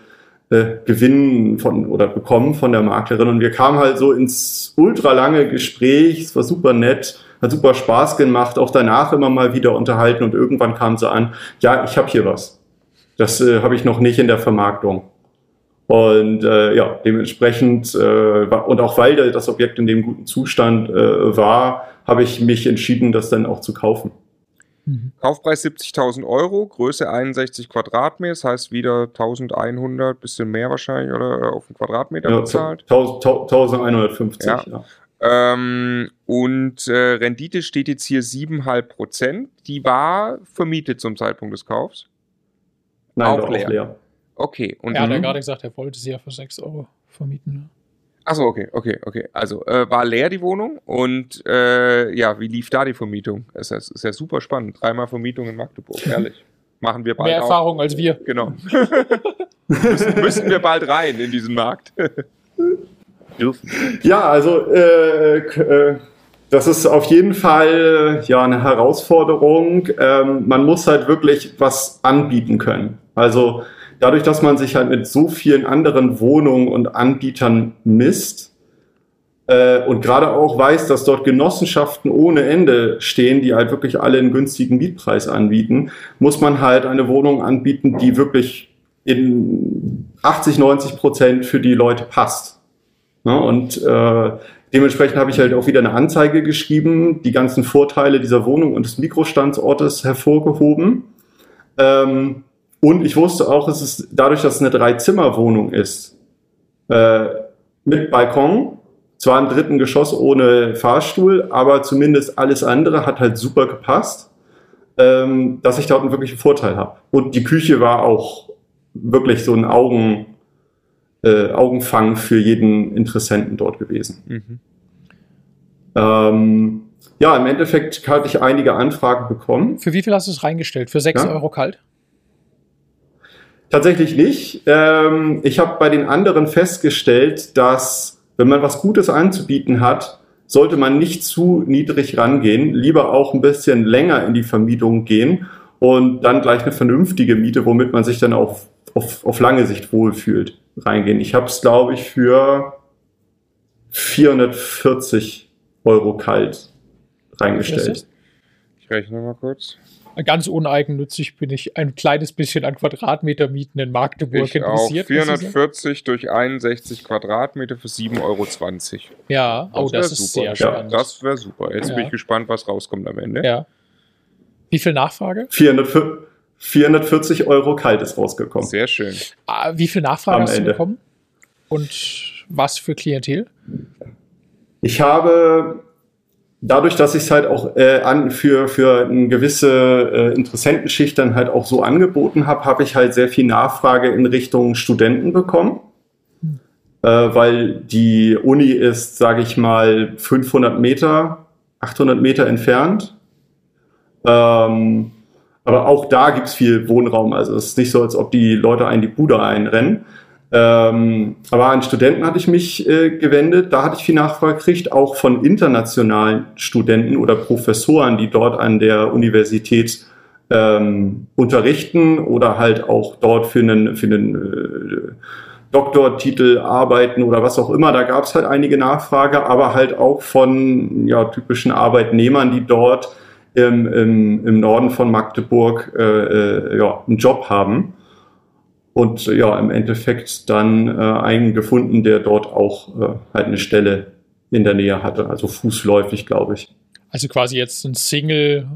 äh, gewinnen von oder bekommen von der Maklerin. Und wir kamen halt so ins ultralange Gespräch. Es war super nett, hat super Spaß gemacht, auch danach immer mal wieder unterhalten und irgendwann kam sie an, ja, ich habe hier was. Das äh, habe ich noch nicht in der Vermarktung. Und äh, ja, dementsprechend, äh, und auch weil das Objekt in dem guten Zustand äh, war, habe ich mich entschieden, das dann auch zu kaufen. Mhm. Kaufpreis 70.000 Euro, Größe 61 Quadratmeter, das heißt wieder 1100, bisschen mehr wahrscheinlich, oder äh, auf den Quadratmeter ja, bezahlt? 1150, ja. ja. Ähm, und äh, Rendite steht jetzt hier 7,5 Prozent. Die war vermietet zum Zeitpunkt des Kaufs. Nein, auch, leer. auch leer. Okay. Und er hat ja gerade gesagt, er wollte sie ja für 6 Euro vermieten. Achso, okay, okay, okay. Also äh, war leer die Wohnung und äh, ja, wie lief da die Vermietung? Es ist, ist, ja super spannend. Dreimal Vermietung in Magdeburg, ehrlich. Machen wir bald. Mehr auch. Erfahrung als wir. Genau. müssen, müssen wir bald rein in diesen Markt. Ja, also äh, äh, das ist auf jeden Fall ja eine Herausforderung. Ähm, man muss halt wirklich was anbieten können. Also dadurch, dass man sich halt mit so vielen anderen Wohnungen und Anbietern misst äh, und gerade auch weiß, dass dort Genossenschaften ohne Ende stehen, die halt wirklich alle einen günstigen Mietpreis anbieten, muss man halt eine Wohnung anbieten, die wirklich in 80, 90 Prozent für die Leute passt. Ja, und äh, Dementsprechend habe ich halt auch wieder eine Anzeige geschrieben, die ganzen Vorteile dieser Wohnung und des Mikrostandortes hervorgehoben. Ähm, und ich wusste auch, es ist dadurch, dass es eine Drei-Zimmer-Wohnung ist, äh, mit Balkon, zwar im dritten Geschoss ohne Fahrstuhl, aber zumindest alles andere hat halt super gepasst, ähm, dass ich dort einen wirklichen Vorteil habe. Und die Küche war auch wirklich so ein Augen, äh, Augenfang für jeden Interessenten dort gewesen. Mhm. Ähm, ja, im Endeffekt hatte ich einige Anfragen bekommen. Für wie viel hast du es reingestellt? Für 6 ja? Euro kalt? Tatsächlich nicht. Ähm, ich habe bei den anderen festgestellt, dass wenn man was Gutes anzubieten hat, sollte man nicht zu niedrig rangehen, lieber auch ein bisschen länger in die Vermietung gehen und dann gleich eine vernünftige Miete, womit man sich dann auf, auf, auf lange Sicht wohlfühlt reingehen. Ich habe es, glaube ich, für 440 Euro kalt reingestellt. Ich rechne mal kurz. Ganz uneigennützig bin ich ein kleines bisschen an Quadratmeter Mieten in Magdeburg ich interessiert. Auch 440 durch 61 Quadratmeter für 7,20 Euro. Ja, das oh, das ist super. sehr spannend. Ja, das wäre super. Jetzt ja. bin ich gespannt, was rauskommt am Ende. Ja. Wie viel Nachfrage? 440. 440 Euro kalt ist rausgekommen. Sehr schön. Ah, wie viel Nachfrage Am hast Ende. du bekommen? Und was für Klientel? Ich habe dadurch, dass ich es halt auch äh, an, für, für eine gewisse äh, Interessentenschicht dann halt auch so angeboten habe, habe ich halt sehr viel Nachfrage in Richtung Studenten bekommen. Äh, weil die Uni ist, sage ich mal, 500 Meter, 800 Meter entfernt. Ähm, aber auch da gibt's viel Wohnraum. Also es ist nicht so, als ob die Leute einen die Bude einrennen. Ähm, aber an Studenten hatte ich mich äh, gewendet. Da hatte ich viel Nachfrage gekriegt, auch von internationalen Studenten oder Professoren, die dort an der Universität ähm, unterrichten oder halt auch dort für einen, für einen äh, Doktortitel arbeiten oder was auch immer. Da gab es halt einige Nachfrage, aber halt auch von ja, typischen Arbeitnehmern, die dort im, im, im Norden von Magdeburg äh, äh, ja, einen Job haben und ja, im Endeffekt dann äh, einen gefunden, der dort auch äh, halt eine Stelle in der Nähe hatte, also fußläufig, glaube ich. Also quasi jetzt ein Single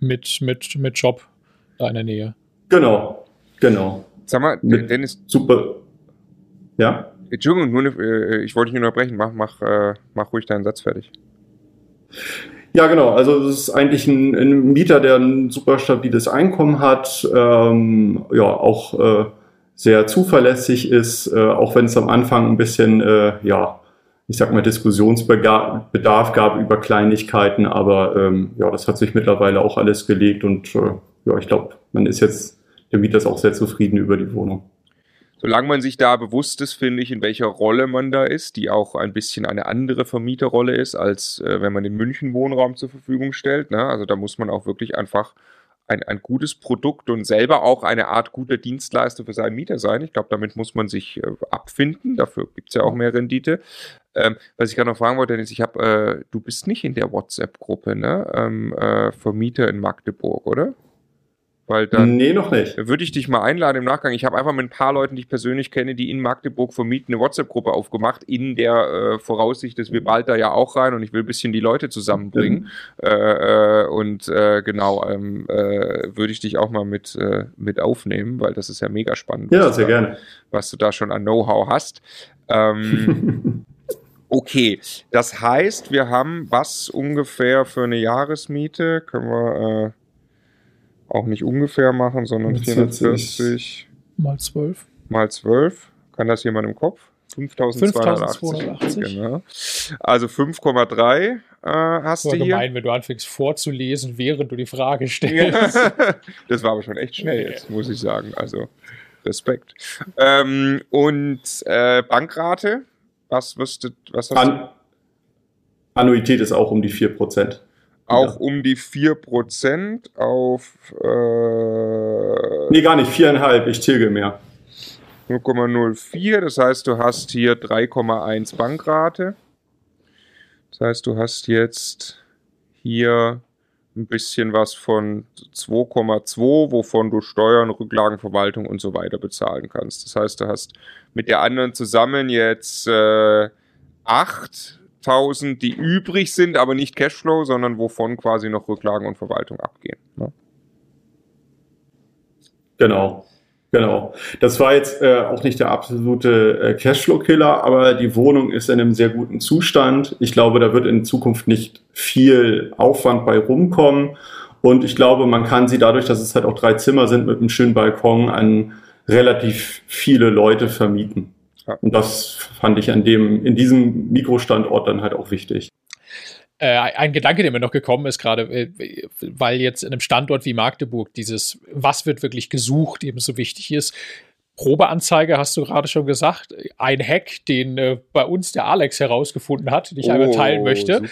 mit, mit, mit Job da in der Nähe. Genau, genau. Sag mal, mit Dennis. Super. Ja? Entschuldigung, nur eine, äh, ich wollte dich nicht unterbrechen. Mach, mach, äh, mach ruhig deinen Satz fertig. Ja, genau. Also es ist eigentlich ein, ein, Mieter, der ein super stabiles Einkommen hat, ähm, ja, auch äh, sehr zuverlässig ist, äh, auch wenn es am Anfang ein bisschen, äh, ja, ich sag mal, Diskussionsbedarf gab über Kleinigkeiten, aber ähm, ja, das hat sich mittlerweile auch alles gelegt und äh, ja, ich glaube, man ist jetzt, der Mieter ist auch sehr zufrieden über die Wohnung. Solange man sich da bewusst ist, finde ich, in welcher Rolle man da ist, die auch ein bisschen eine andere Vermieterrolle ist, als äh, wenn man in München Wohnraum zur Verfügung stellt. Ne? Also da muss man auch wirklich einfach ein, ein gutes Produkt und selber auch eine Art guter Dienstleister für seinen Mieter sein. Ich glaube, damit muss man sich äh, abfinden. Dafür gibt es ja auch mehr Rendite. Ähm, was ich gerade noch fragen wollte, ist, ich habe, äh, du bist nicht in der WhatsApp-Gruppe, ne? Ähm, äh, Vermieter in Magdeburg, oder? Weil dann nee, noch nicht. Würde ich dich mal einladen im Nachgang. Ich habe einfach mit ein paar Leuten, die ich persönlich kenne, die in Magdeburg vermieten, eine WhatsApp-Gruppe aufgemacht, in der äh, Voraussicht, dass wir bald da ja auch rein und ich will ein bisschen die Leute zusammenbringen. Mhm. Äh, äh, und äh, genau, ähm, äh, würde ich dich auch mal mit, äh, mit aufnehmen, weil das ist ja mega spannend. Ja, sehr da, gerne. Was du da schon an Know-how hast. Ähm, Okay, das heißt, wir haben was ungefähr für eine Jahresmiete? Können wir auch nicht ungefähr machen, sondern 440 mal 12. Mal 12. Kann das jemand im Kopf? 5280. Genau. Also 5,3 äh, hast du hier. gemein, wenn du anfängst vorzulesen, während du die Frage stellst. das war aber schon echt schnell jetzt, muss ich sagen. Also Respekt. Ähm, und äh, Bankrate? Was wirst du, was hast An du? Annuität ist auch um die 4% auch ja. um die 4% auf. Äh, nee, gar nicht, 4,5, ich tilge mehr. 0,04, das heißt, du hast hier 3,1 Bankrate. Das heißt, du hast jetzt hier ein bisschen was von 2,2, wovon du Steuern, Rücklagenverwaltung und so weiter bezahlen kannst. Das heißt, du hast mit der anderen zusammen jetzt äh, 8 1000, die übrig sind, aber nicht Cashflow, sondern wovon quasi noch Rücklagen und Verwaltung abgehen. Ne? Genau. Genau. Das war jetzt äh, auch nicht der absolute äh, Cashflow-Killer, aber die Wohnung ist in einem sehr guten Zustand. Ich glaube, da wird in Zukunft nicht viel Aufwand bei rumkommen. Und ich glaube, man kann sie dadurch, dass es halt auch drei Zimmer sind mit einem schönen Balkon, an relativ viele Leute vermieten. Und das fand ich an dem, in diesem Mikrostandort dann halt auch wichtig. Äh, ein Gedanke, der mir noch gekommen ist, gerade äh, weil jetzt in einem Standort wie Magdeburg dieses, was wird wirklich gesucht, eben so wichtig ist. Probeanzeige hast du gerade schon gesagt. Ein Hack, den äh, bei uns der Alex herausgefunden hat, den ich oh, einmal teilen möchte.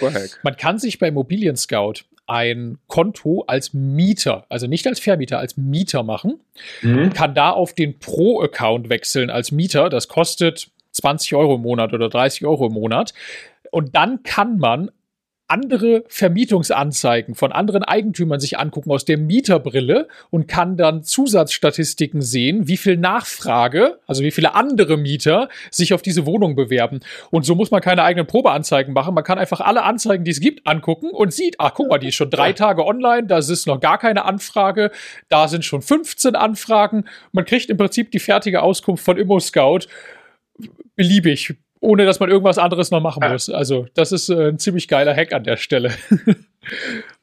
Man kann sich bei Immobilien Scout ein Konto als Mieter, also nicht als Vermieter, als Mieter machen, mhm. kann da auf den Pro-Account wechseln als Mieter. Das kostet 20 Euro im Monat oder 30 Euro im Monat. Und dann kann man andere Vermietungsanzeigen von anderen Eigentümern sich angucken aus der Mieterbrille und kann dann Zusatzstatistiken sehen, wie viel Nachfrage, also wie viele andere Mieter sich auf diese Wohnung bewerben. Und so muss man keine eigenen Probeanzeigen machen. Man kann einfach alle Anzeigen, die es gibt, angucken und sieht, ach guck mal, die ist schon drei Tage online, da ist noch gar keine Anfrage, da sind schon 15 Anfragen. Man kriegt im Prinzip die fertige Auskunft von ImmoScout beliebig ohne dass man irgendwas anderes noch machen muss. Also, das ist äh, ein ziemlich geiler Hack an der Stelle.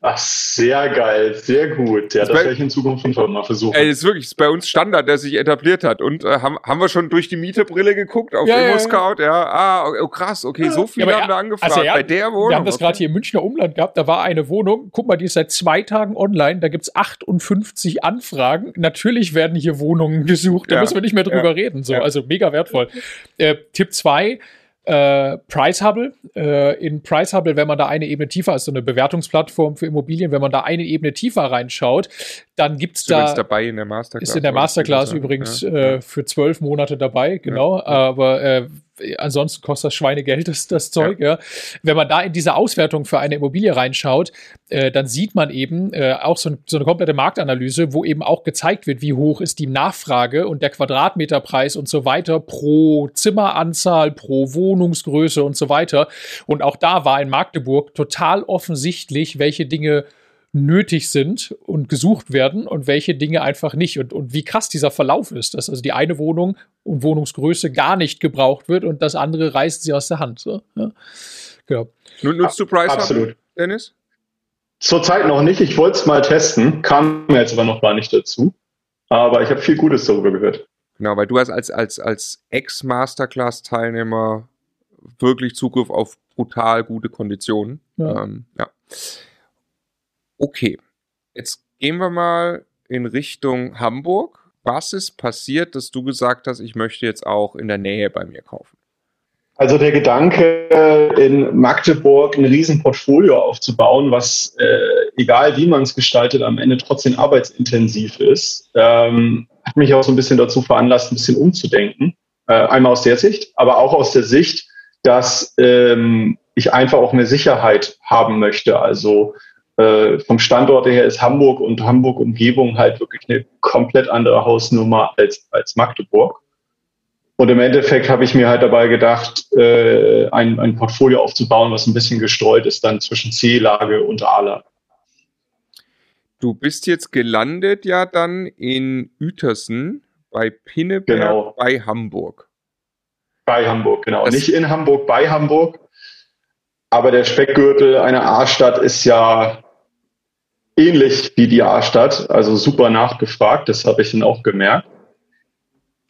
Ach, sehr geil, sehr gut. Ja, das, das werde ich in Zukunft schon mal versuchen. Ey, das ist wirklich bei uns Standard, der sich etabliert hat. Und äh, haben, haben wir schon durch die Mieterbrille geguckt auf ja, Immo-Scout? Ja, ja. Ah, oh, krass, okay, so viele ja, haben wir angefragt. Also, ja, bei der Wohnung. Wir haben das gerade hier im Münchner Umland gehabt, da war eine Wohnung, guck mal, die ist seit zwei Tagen online, da gibt es 58 Anfragen. Natürlich werden hier Wohnungen gesucht, da müssen wir nicht mehr drüber reden. So, Also mega wertvoll. Äh, Tipp 2, äh, Price Hubble. Äh, in Price Hubble, wenn man da eine Ebene tiefer, ist so eine Bewertungsplattform für Immobilien, wenn man da eine Ebene tiefer reinschaut, dann gibt es da. Ist dabei in der Masterclass. Ist in der Masterclass übrigens ja. äh, für zwölf Monate dabei, genau. Ja. Aber äh, ansonsten kostet das Schweinegeld, das, das Zeug. Ja. ja. Wenn man da in diese Auswertung für eine Immobilie reinschaut, äh, dann sieht man eben äh, auch so, ein, so, eine komplette Marktanalyse, wo eben auch gezeigt wird, wie hoch ist die Nachfrage und der Quadratmeterpreis und so weiter pro Zimmeranzahl, pro Wohnungsgröße und so weiter. Und auch da war in Magdeburg total offensichtlich, welche Dinge nötig sind und gesucht werden und welche Dinge einfach nicht. Und, und wie krass dieser Verlauf ist, dass also die eine Wohnung und Wohnungsgröße gar nicht gebraucht wird und das andere reißt sie aus der Hand. So, ja. genau. Nutzt du Price Absolut. Dennis? Zurzeit noch nicht. Ich wollte es mal testen, kam mir jetzt aber noch gar nicht dazu. Aber ich habe viel Gutes darüber gehört. Genau, weil du hast als, als, als Ex-Masterclass-Teilnehmer wirklich Zugriff auf brutal gute Konditionen. Ja. Ähm, ja. Okay, jetzt gehen wir mal in Richtung Hamburg. Was ist passiert, dass du gesagt hast, ich möchte jetzt auch in der Nähe bei mir kaufen? Also der Gedanke, in Magdeburg ein Riesenportfolio aufzubauen, was, äh, egal wie man es gestaltet, am Ende trotzdem arbeitsintensiv ist, ähm, hat mich auch so ein bisschen dazu veranlasst, ein bisschen umzudenken. Äh, einmal aus der Sicht, aber auch aus der Sicht, dass ähm, ich einfach auch mehr Sicherheit haben möchte. Also äh, vom Standort her ist Hamburg und Hamburg-Umgebung halt wirklich eine komplett andere Hausnummer als, als Magdeburg. Und im Endeffekt habe ich mir halt dabei gedacht, äh, ein, ein Portfolio aufzubauen, was ein bisschen gestreut ist dann zwischen C-Lage und A-Lage. Du bist jetzt gelandet ja dann in Uetersen bei Pinneberg genau. bei Hamburg. Bei Hamburg, genau. Das Nicht in Hamburg, bei Hamburg. Aber der Speckgürtel einer A-Stadt ist ja ähnlich wie die A-Stadt, also super nachgefragt, das habe ich dann auch gemerkt.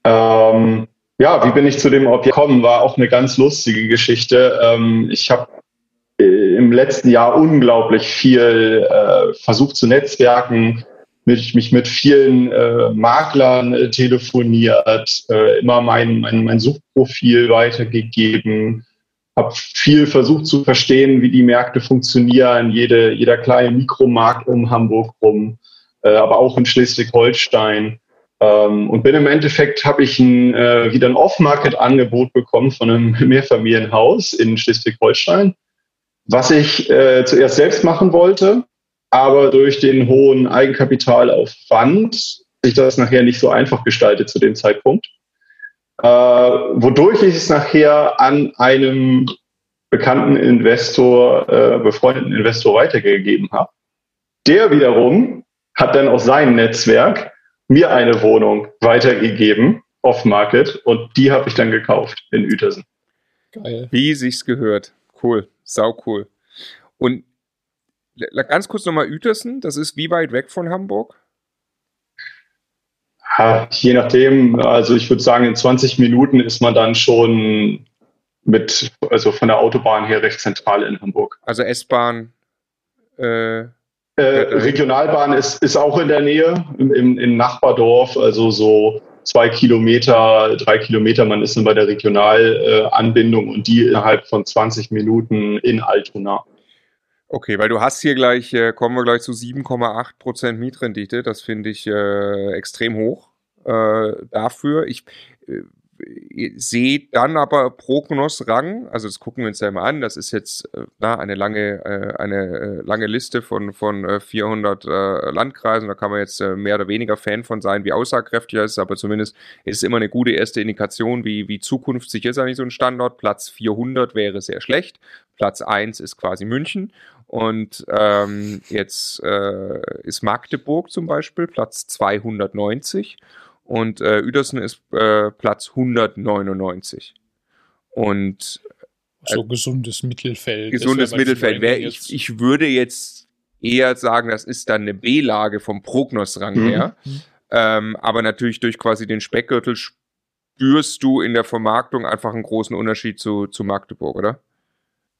Ähm, ja, wie bin ich zu dem Objekt gekommen, war auch eine ganz lustige Geschichte. Ähm, ich habe äh, im letzten Jahr unglaublich viel äh, versucht zu netzwerken, mich, mich mit vielen äh, Maklern äh, telefoniert, äh, immer mein, mein, mein Suchprofil weitergegeben, habe viel versucht zu verstehen, wie die Märkte funktionieren, jede, jeder kleine Mikromarkt um Hamburg rum, äh, aber auch in Schleswig-Holstein. Ähm, und bin im Endeffekt, habe ich ein, äh, wieder ein Off-Market-Angebot bekommen von einem Mehrfamilienhaus in Schleswig-Holstein, was ich äh, zuerst selbst machen wollte, aber durch den hohen Eigenkapitalaufwand sich das nachher nicht so einfach gestaltet zu dem Zeitpunkt äh, wodurch ich es nachher an einem bekannten Investor, äh, befreundeten Investor weitergegeben habe. Der wiederum hat dann aus seinem Netzwerk mir eine Wohnung weitergegeben, off-market, und die habe ich dann gekauft in Uetersen. Geil. Wie sich's gehört. Cool. Sau cool. Und ganz kurz nochmal Uetersen, das ist wie weit weg von Hamburg? Ja, je nachdem, also ich würde sagen, in 20 Minuten ist man dann schon mit, also von der Autobahn her recht zentral in Hamburg. Also S-Bahn. Äh, äh, Regionalbahn ist, ist auch in der Nähe, im, im, im Nachbardorf, also so zwei Kilometer, drei Kilometer, man ist dann bei der Regionalanbindung und die innerhalb von 20 Minuten in Altona. Okay, weil du hast hier gleich, äh, kommen wir gleich zu 7,8% Mietrendite. Das finde ich äh, extrem hoch äh, dafür. Ich äh, sehe dann aber Prognos Rang, also das gucken wir uns ja mal an, das ist jetzt äh, na, eine lange, äh, eine lange Liste von, von äh, 400 äh, Landkreisen, da kann man jetzt mehr oder weniger Fan von sein, wie aussagekräftig das ist, aber zumindest ist es immer eine gute erste Indikation, wie, wie zukunftssicher ist eigentlich so ein Standort. Platz 400 wäre sehr schlecht, Platz 1 ist quasi München und ähm, jetzt äh, ist Magdeburg zum Beispiel Platz 290 und äh, Uedersen ist äh, Platz 199. Und so gesundes Mittelfeld. Gesundes Mittelfeld wäre ich, ich würde jetzt eher sagen, das ist dann eine B-Lage vom Prognosrang mhm. her. Mhm. Ähm, aber natürlich durch quasi den Speckgürtel spürst du in der Vermarktung einfach einen großen Unterschied zu, zu Magdeburg, oder?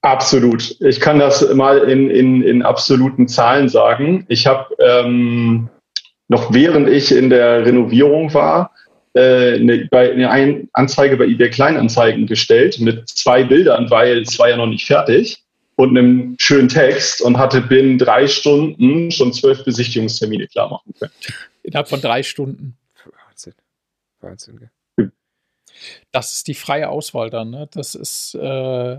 Absolut. Ich kann das mal in, in, in absoluten Zahlen sagen. Ich habe ähm, noch während ich in der Renovierung war, äh, eine, eine Anzeige bei eBay Kleinanzeigen gestellt mit zwei Bildern, weil es war ja noch nicht fertig und einem schönen Text und hatte binnen drei Stunden schon zwölf Besichtigungstermine klar machen können. Innerhalb von drei Stunden. Wahnsinn. Wahnsinn, gell? Das ist die freie Auswahl dann. Ne? Das ist äh,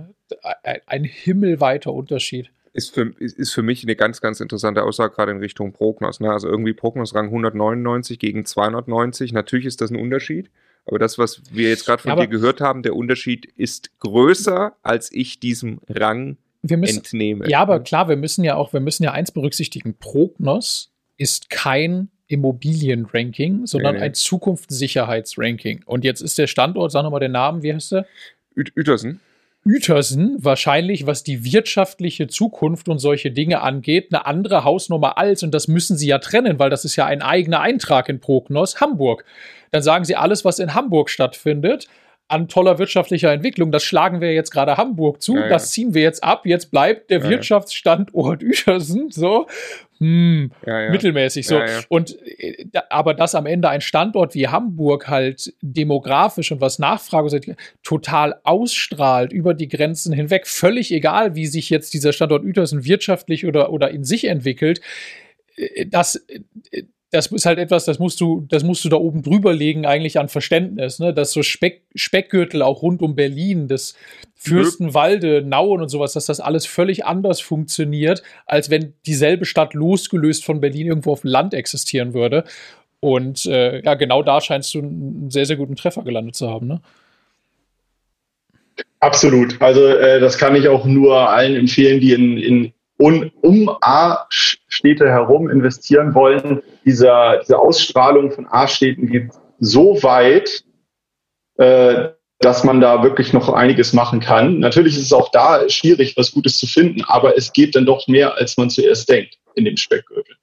ein himmelweiter Unterschied ist für, ist für mich eine ganz, ganz interessante Aussage, gerade in Richtung Prognos. Ne? Also irgendwie Prognos-Rang 199 gegen 290. Natürlich ist das ein Unterschied. Aber das, was wir jetzt gerade von ja, dir gehört haben, der Unterschied ist größer, als ich diesem Rang müssen, entnehme. Ja, aber klar, wir müssen ja auch, wir müssen ja eins berücksichtigen. Prognos ist kein Immobilienranking, sondern nee, nee. ein Zukunftssicherheitsranking. Und jetzt ist der Standort, sag nochmal den Namen, wie heißt der? Uetersen. Uetersen wahrscheinlich, was die wirtschaftliche Zukunft und solche Dinge angeht, eine andere Hausnummer als, und das müssen sie ja trennen, weil das ist ja ein eigener Eintrag in Prognos, Hamburg. Dann sagen sie, alles, was in Hamburg stattfindet, an toller wirtschaftlicher Entwicklung, das schlagen wir jetzt gerade Hamburg zu, ja, ja. das ziehen wir jetzt ab, jetzt bleibt der ja, Wirtschaftsstandort Uetersen so hm, ja, ja. mittelmäßig so. Ja, und äh, aber dass am Ende ein Standort wie Hamburg halt demografisch und was Nachfrage total ausstrahlt über die Grenzen hinweg, völlig egal, wie sich jetzt dieser Standort Uetersen wirtschaftlich oder, oder in sich entwickelt, äh, das äh, das ist halt etwas, das musst du, das musst du da oben drüber legen, eigentlich an Verständnis, ne? Dass so Speck, Speckgürtel auch rund um Berlin, das Fürstenwalde, Nauen und sowas, dass das alles völlig anders funktioniert, als wenn dieselbe Stadt losgelöst von Berlin irgendwo auf dem Land existieren würde. Und äh, ja, genau da scheinst du einen sehr, sehr guten Treffer gelandet zu haben, ne? Absolut. Also äh, das kann ich auch nur allen empfehlen, die in, in und um A-Städte herum investieren wollen. Dieser, diese Ausstrahlung von A-Städten geht so weit, äh, dass man da wirklich noch einiges machen kann. Natürlich ist es auch da schwierig, was Gutes zu finden, aber es geht dann doch mehr, als man zuerst denkt in dem Speckgürtel.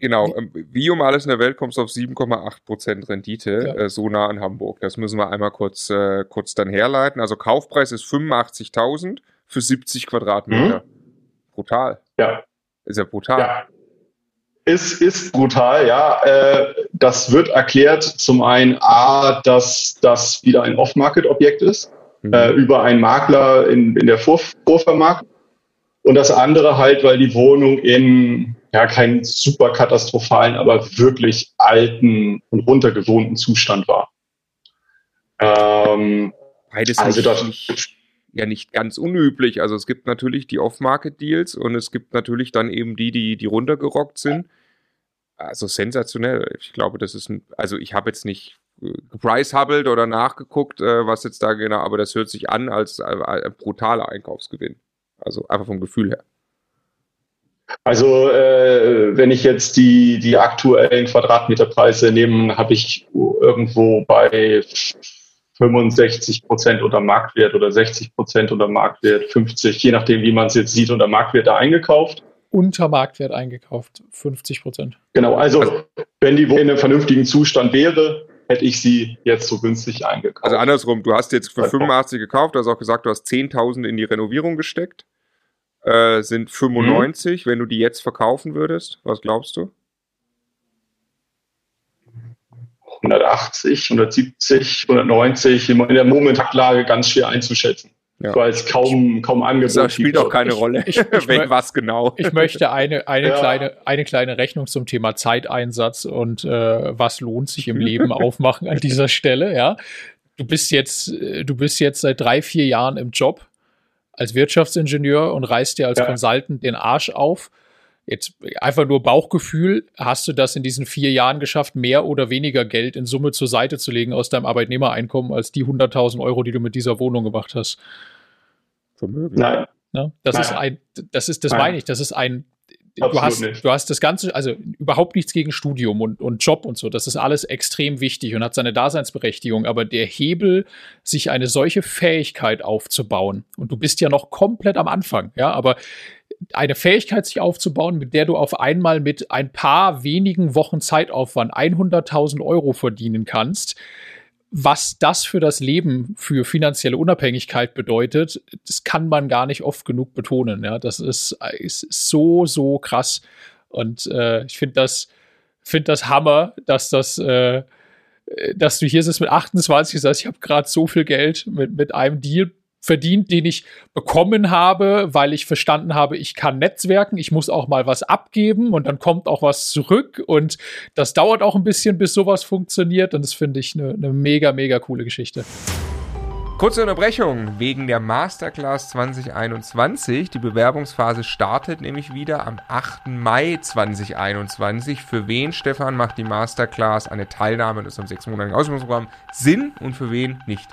Genau, ähm, wie um alles in der Welt kommst du auf 7,8% Rendite, ja. äh, so nah an Hamburg. Das müssen wir einmal kurz, äh, kurz dann herleiten. Also Kaufpreis ist 85.000 für 70 Quadratmeter. Mhm brutal. Ja. Ist ja brutal. Ja. Ist, ist brutal, ja. Äh, das wird erklärt zum einen A, dass das wieder ein Off-Market-Objekt ist, mhm. äh, über einen Makler in, in der Vor Vorvermarktung. Und das andere halt, weil die Wohnung in ja keinen super katastrophalen, aber wirklich alten und runtergewohnten Zustand war. Ähm, Beides also das, ja nicht ganz unüblich. Also es gibt natürlich die Off-Market-Deals und es gibt natürlich dann eben die, die, die runtergerockt sind. Also sensationell. Ich glaube, das ist ein, also ich habe jetzt nicht äh, geprice-hubbelt oder nachgeguckt, äh, was jetzt da genau, aber das hört sich an als ein brutaler Einkaufsgewinn. Also einfach vom Gefühl her. Also äh, wenn ich jetzt die, die aktuellen Quadratmeterpreise nehme, habe ich irgendwo bei 65 Prozent unter Marktwert oder 60 Prozent unter Marktwert, 50, je nachdem, wie man es jetzt sieht, unter Marktwert da eingekauft. Unter Marktwert eingekauft, 50 Prozent. Genau, also wenn die Wohnung in einem vernünftigen Zustand wäre, hätte ich sie jetzt so günstig eingekauft. Also andersrum, du hast jetzt für 85 gekauft, du hast auch gesagt, du hast 10.000 in die Renovierung gesteckt, äh, sind 95, mhm. wenn du die jetzt verkaufen würdest, was glaubst du? 180, 170, 190 in der Momentaglage ganz schwer einzuschätzen. Ja. Weil es kaum, kaum Angebot Das spielt auch keine Rolle, ich, ich, wenn was genau. Ich möchte eine, eine, ja. kleine, eine kleine Rechnung zum Thema Zeiteinsatz und äh, was lohnt sich im Leben aufmachen an dieser Stelle. Ja, Du bist jetzt, äh, du bist jetzt seit drei, vier Jahren im Job als Wirtschaftsingenieur und reißt dir als ja. Consultant den Arsch auf Jetzt einfach nur Bauchgefühl, hast du das in diesen vier Jahren geschafft, mehr oder weniger Geld in Summe zur Seite zu legen aus deinem Arbeitnehmereinkommen als die 100.000 Euro, die du mit dieser Wohnung gemacht hast? Vermögen. Nein. Ja, das Nein. ist ein, das ist, das Nein. meine ich, das ist ein, du hast, nicht. du hast das Ganze, also überhaupt nichts gegen Studium und, und Job und so. Das ist alles extrem wichtig und hat seine Daseinsberechtigung. Aber der Hebel, sich eine solche Fähigkeit aufzubauen, und du bist ja noch komplett am Anfang, ja, aber eine Fähigkeit sich aufzubauen, mit der du auf einmal mit ein paar wenigen Wochen Zeitaufwand 100.000 Euro verdienen kannst, was das für das Leben, für finanzielle Unabhängigkeit bedeutet, das kann man gar nicht oft genug betonen. Ja, das ist, ist so, so krass. Und äh, ich finde das, finde das Hammer, dass das, äh, dass du hier sitzt mit 28 sagst, ich habe gerade so viel Geld mit, mit einem Deal verdient, den ich bekommen habe, weil ich verstanden habe, ich kann netzwerken, ich muss auch mal was abgeben und dann kommt auch was zurück und das dauert auch ein bisschen, bis sowas funktioniert und das finde ich eine ne mega, mega coole Geschichte. Kurze Unterbrechung wegen der Masterclass 2021. Die Bewerbungsphase startet nämlich wieder am 8. Mai 2021. Für wen, Stefan, macht die Masterclass eine Teilnahme in unserem sechsmonatigen Ausbildungsprogramm Sinn und für wen nicht?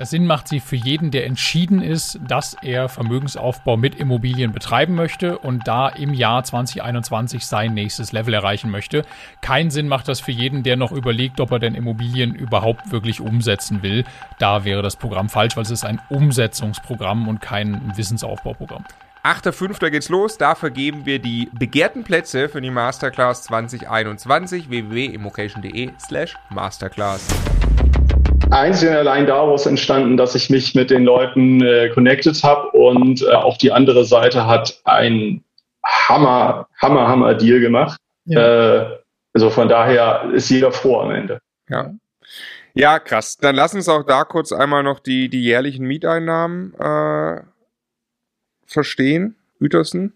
Sinn macht sie für jeden, der entschieden ist, dass er Vermögensaufbau mit Immobilien betreiben möchte und da im Jahr 2021 sein nächstes Level erreichen möchte. Kein Sinn macht das für jeden, der noch überlegt, ob er denn Immobilien überhaupt wirklich umsetzen will. Da wäre das Programm falsch, weil es ist ein Umsetzungsprogramm und kein Wissensaufbauprogramm. 8.5. geht's los. Da vergeben wir die begehrten Plätze für die Masterclass 2021 www.immocation.de slash masterclass einzig und allein daraus entstanden, dass ich mich mit den Leuten äh, connected habe und äh, auch die andere Seite hat ein Hammer, Hammer, Hammer Deal gemacht. Ja. Äh, also von daher ist jeder froh am Ende. Ja. Ja, krass. Dann lass uns auch da kurz einmal noch die, die jährlichen Mieteinnahmen äh, verstehen, Uetersen.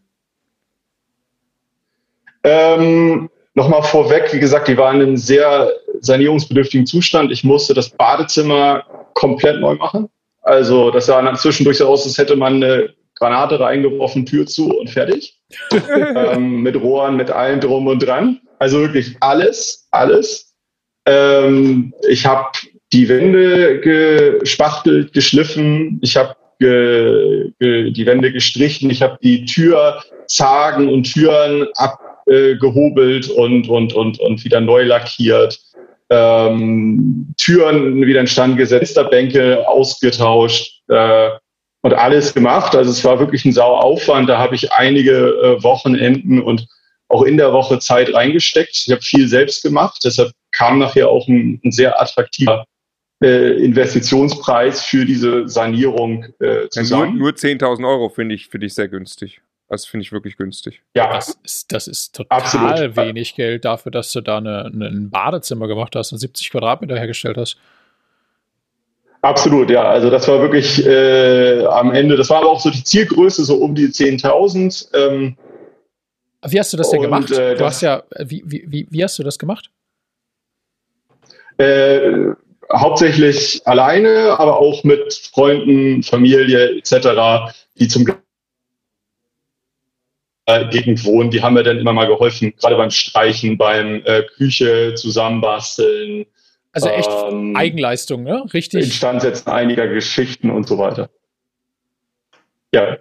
Ähm, Nochmal vorweg, wie gesagt, die waren in sehr sanierungsbedürftigen Zustand. Ich musste das Badezimmer komplett neu machen. Also das sah dann zwischendurch so aus, als hätte man eine Granate reingeworfen, Tür zu und fertig. ähm, mit Rohren, mit allem drum und dran. Also wirklich alles, alles. Ähm, ich habe die Wände gespachtelt, geschliffen. Ich habe ge, ge, die Wände gestrichen. Ich habe die Türzagen und Türen ab äh, und, und, und, und wieder neu lackiert. Ähm, Türen wieder in Stand gesetzt, Bänke ausgetauscht äh, und alles gemacht. Also es war wirklich ein Sauaufwand. Da habe ich einige äh, Wochenenden und auch in der Woche Zeit reingesteckt. Ich habe viel selbst gemacht. Deshalb kam nachher auch ein, ein sehr attraktiver äh, Investitionspreis für diese Sanierung äh, zusammen. Nur, nur 10.000 Euro finde ich, find ich sehr günstig. Das finde ich wirklich günstig. Ja, das ist, das ist total absolut. wenig Geld dafür, dass du da eine, eine, ein Badezimmer gemacht hast und 70 Quadratmeter hergestellt hast. Absolut, ja. Also das war wirklich äh, am Ende, das war aber auch so die Zielgröße, so um die 10.000. Ähm, wie hast du das denn und, gemacht? Äh, du hast ja, wie, wie, wie hast du das gemacht? Äh, hauptsächlich alleine, aber auch mit Freunden, Familie etc., die zum äh, Gegend wohnen, die haben mir dann immer mal geholfen, gerade beim Streichen, beim äh, Küche zusammenbasteln. Also echt ähm, Eigenleistung, ne? Richtig. Instandsetzen einiger Geschichten und so weiter. Ja.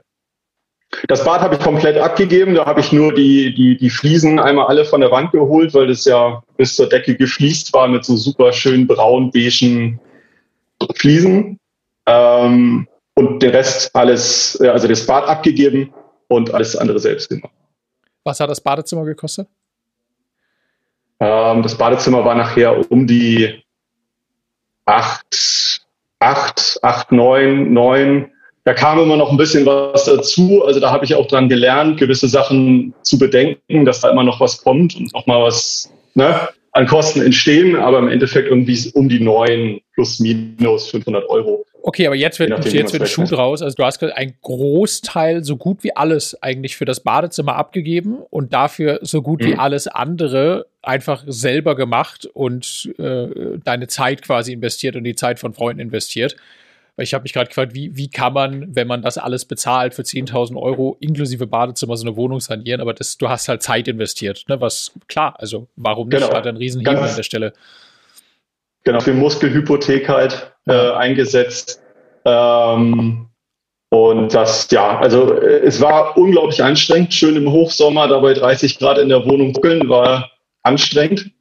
Das Bad habe ich komplett abgegeben. Da habe ich nur die, die, die Fliesen einmal alle von der Wand geholt, weil das ja bis zur Decke gefliest war mit so super schön braun-beigen Fliesen. Ähm, und den Rest alles, äh, also das Bad abgegeben und alles andere selbst gemacht. Was hat das Badezimmer gekostet? Ähm, das Badezimmer war nachher um die 8, 8, 8, 9, 9. Da kam immer noch ein bisschen was dazu. Also da habe ich auch dran gelernt, gewisse Sachen zu bedenken, dass da immer noch was kommt und noch mal was ne, an Kosten entstehen. Aber im Endeffekt irgendwie um die 9 plus minus 500 Euro. Okay, aber jetzt wird, nachdem, jetzt wird ein Schuh draus. Also du hast ein Großteil, so gut wie alles eigentlich für das Badezimmer abgegeben und dafür so gut mhm. wie alles andere einfach selber gemacht und äh, deine Zeit quasi investiert und die Zeit von Freunden investiert. Weil ich habe mich gerade gefragt, wie, wie kann man, wenn man das alles bezahlt für 10.000 Euro inklusive Badezimmer so eine Wohnung sanieren, aber das, du hast halt Zeit investiert, ne? was klar, also warum nicht, genau. hat ein Riesenhebel an der Stelle. Genau, für Muskelhypothek halt äh, eingesetzt. Ähm, Und das, ja, also äh, es war unglaublich anstrengend. Schön im Hochsommer, dabei 30 Grad in der Wohnung buckeln, war anstrengend.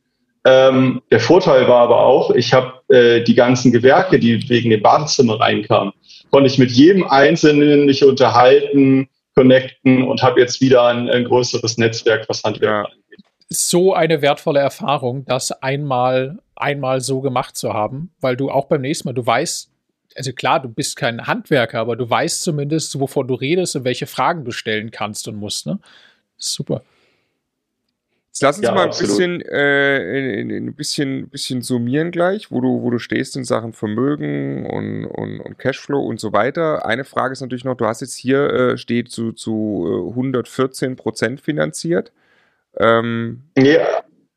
Ähm, der Vorteil war aber auch, ich habe äh, die ganzen Gewerke, die wegen dem Badezimmer reinkamen, konnte ich mit jedem Einzelnen mich unterhalten, connecten und habe jetzt wieder ein, ein, größeres Netzwerk, was Handwerk ja. angeht. So eine wertvolle Erfahrung, das einmal, einmal so gemacht zu haben, weil du auch beim nächsten Mal, du weißt, also klar, du bist kein Handwerker, aber du weißt zumindest, wovon du redest und welche Fragen du stellen kannst und musst. Ne? Super. Jetzt lass uns ja, mal ein bisschen, äh, ein bisschen, bisschen summieren gleich, wo du, wo du stehst in Sachen Vermögen und, und, und Cashflow und so weiter. Eine Frage ist natürlich noch, du hast jetzt hier, äh, steht zu, zu 114 äh, Prozent finanziert. Ähm, nee,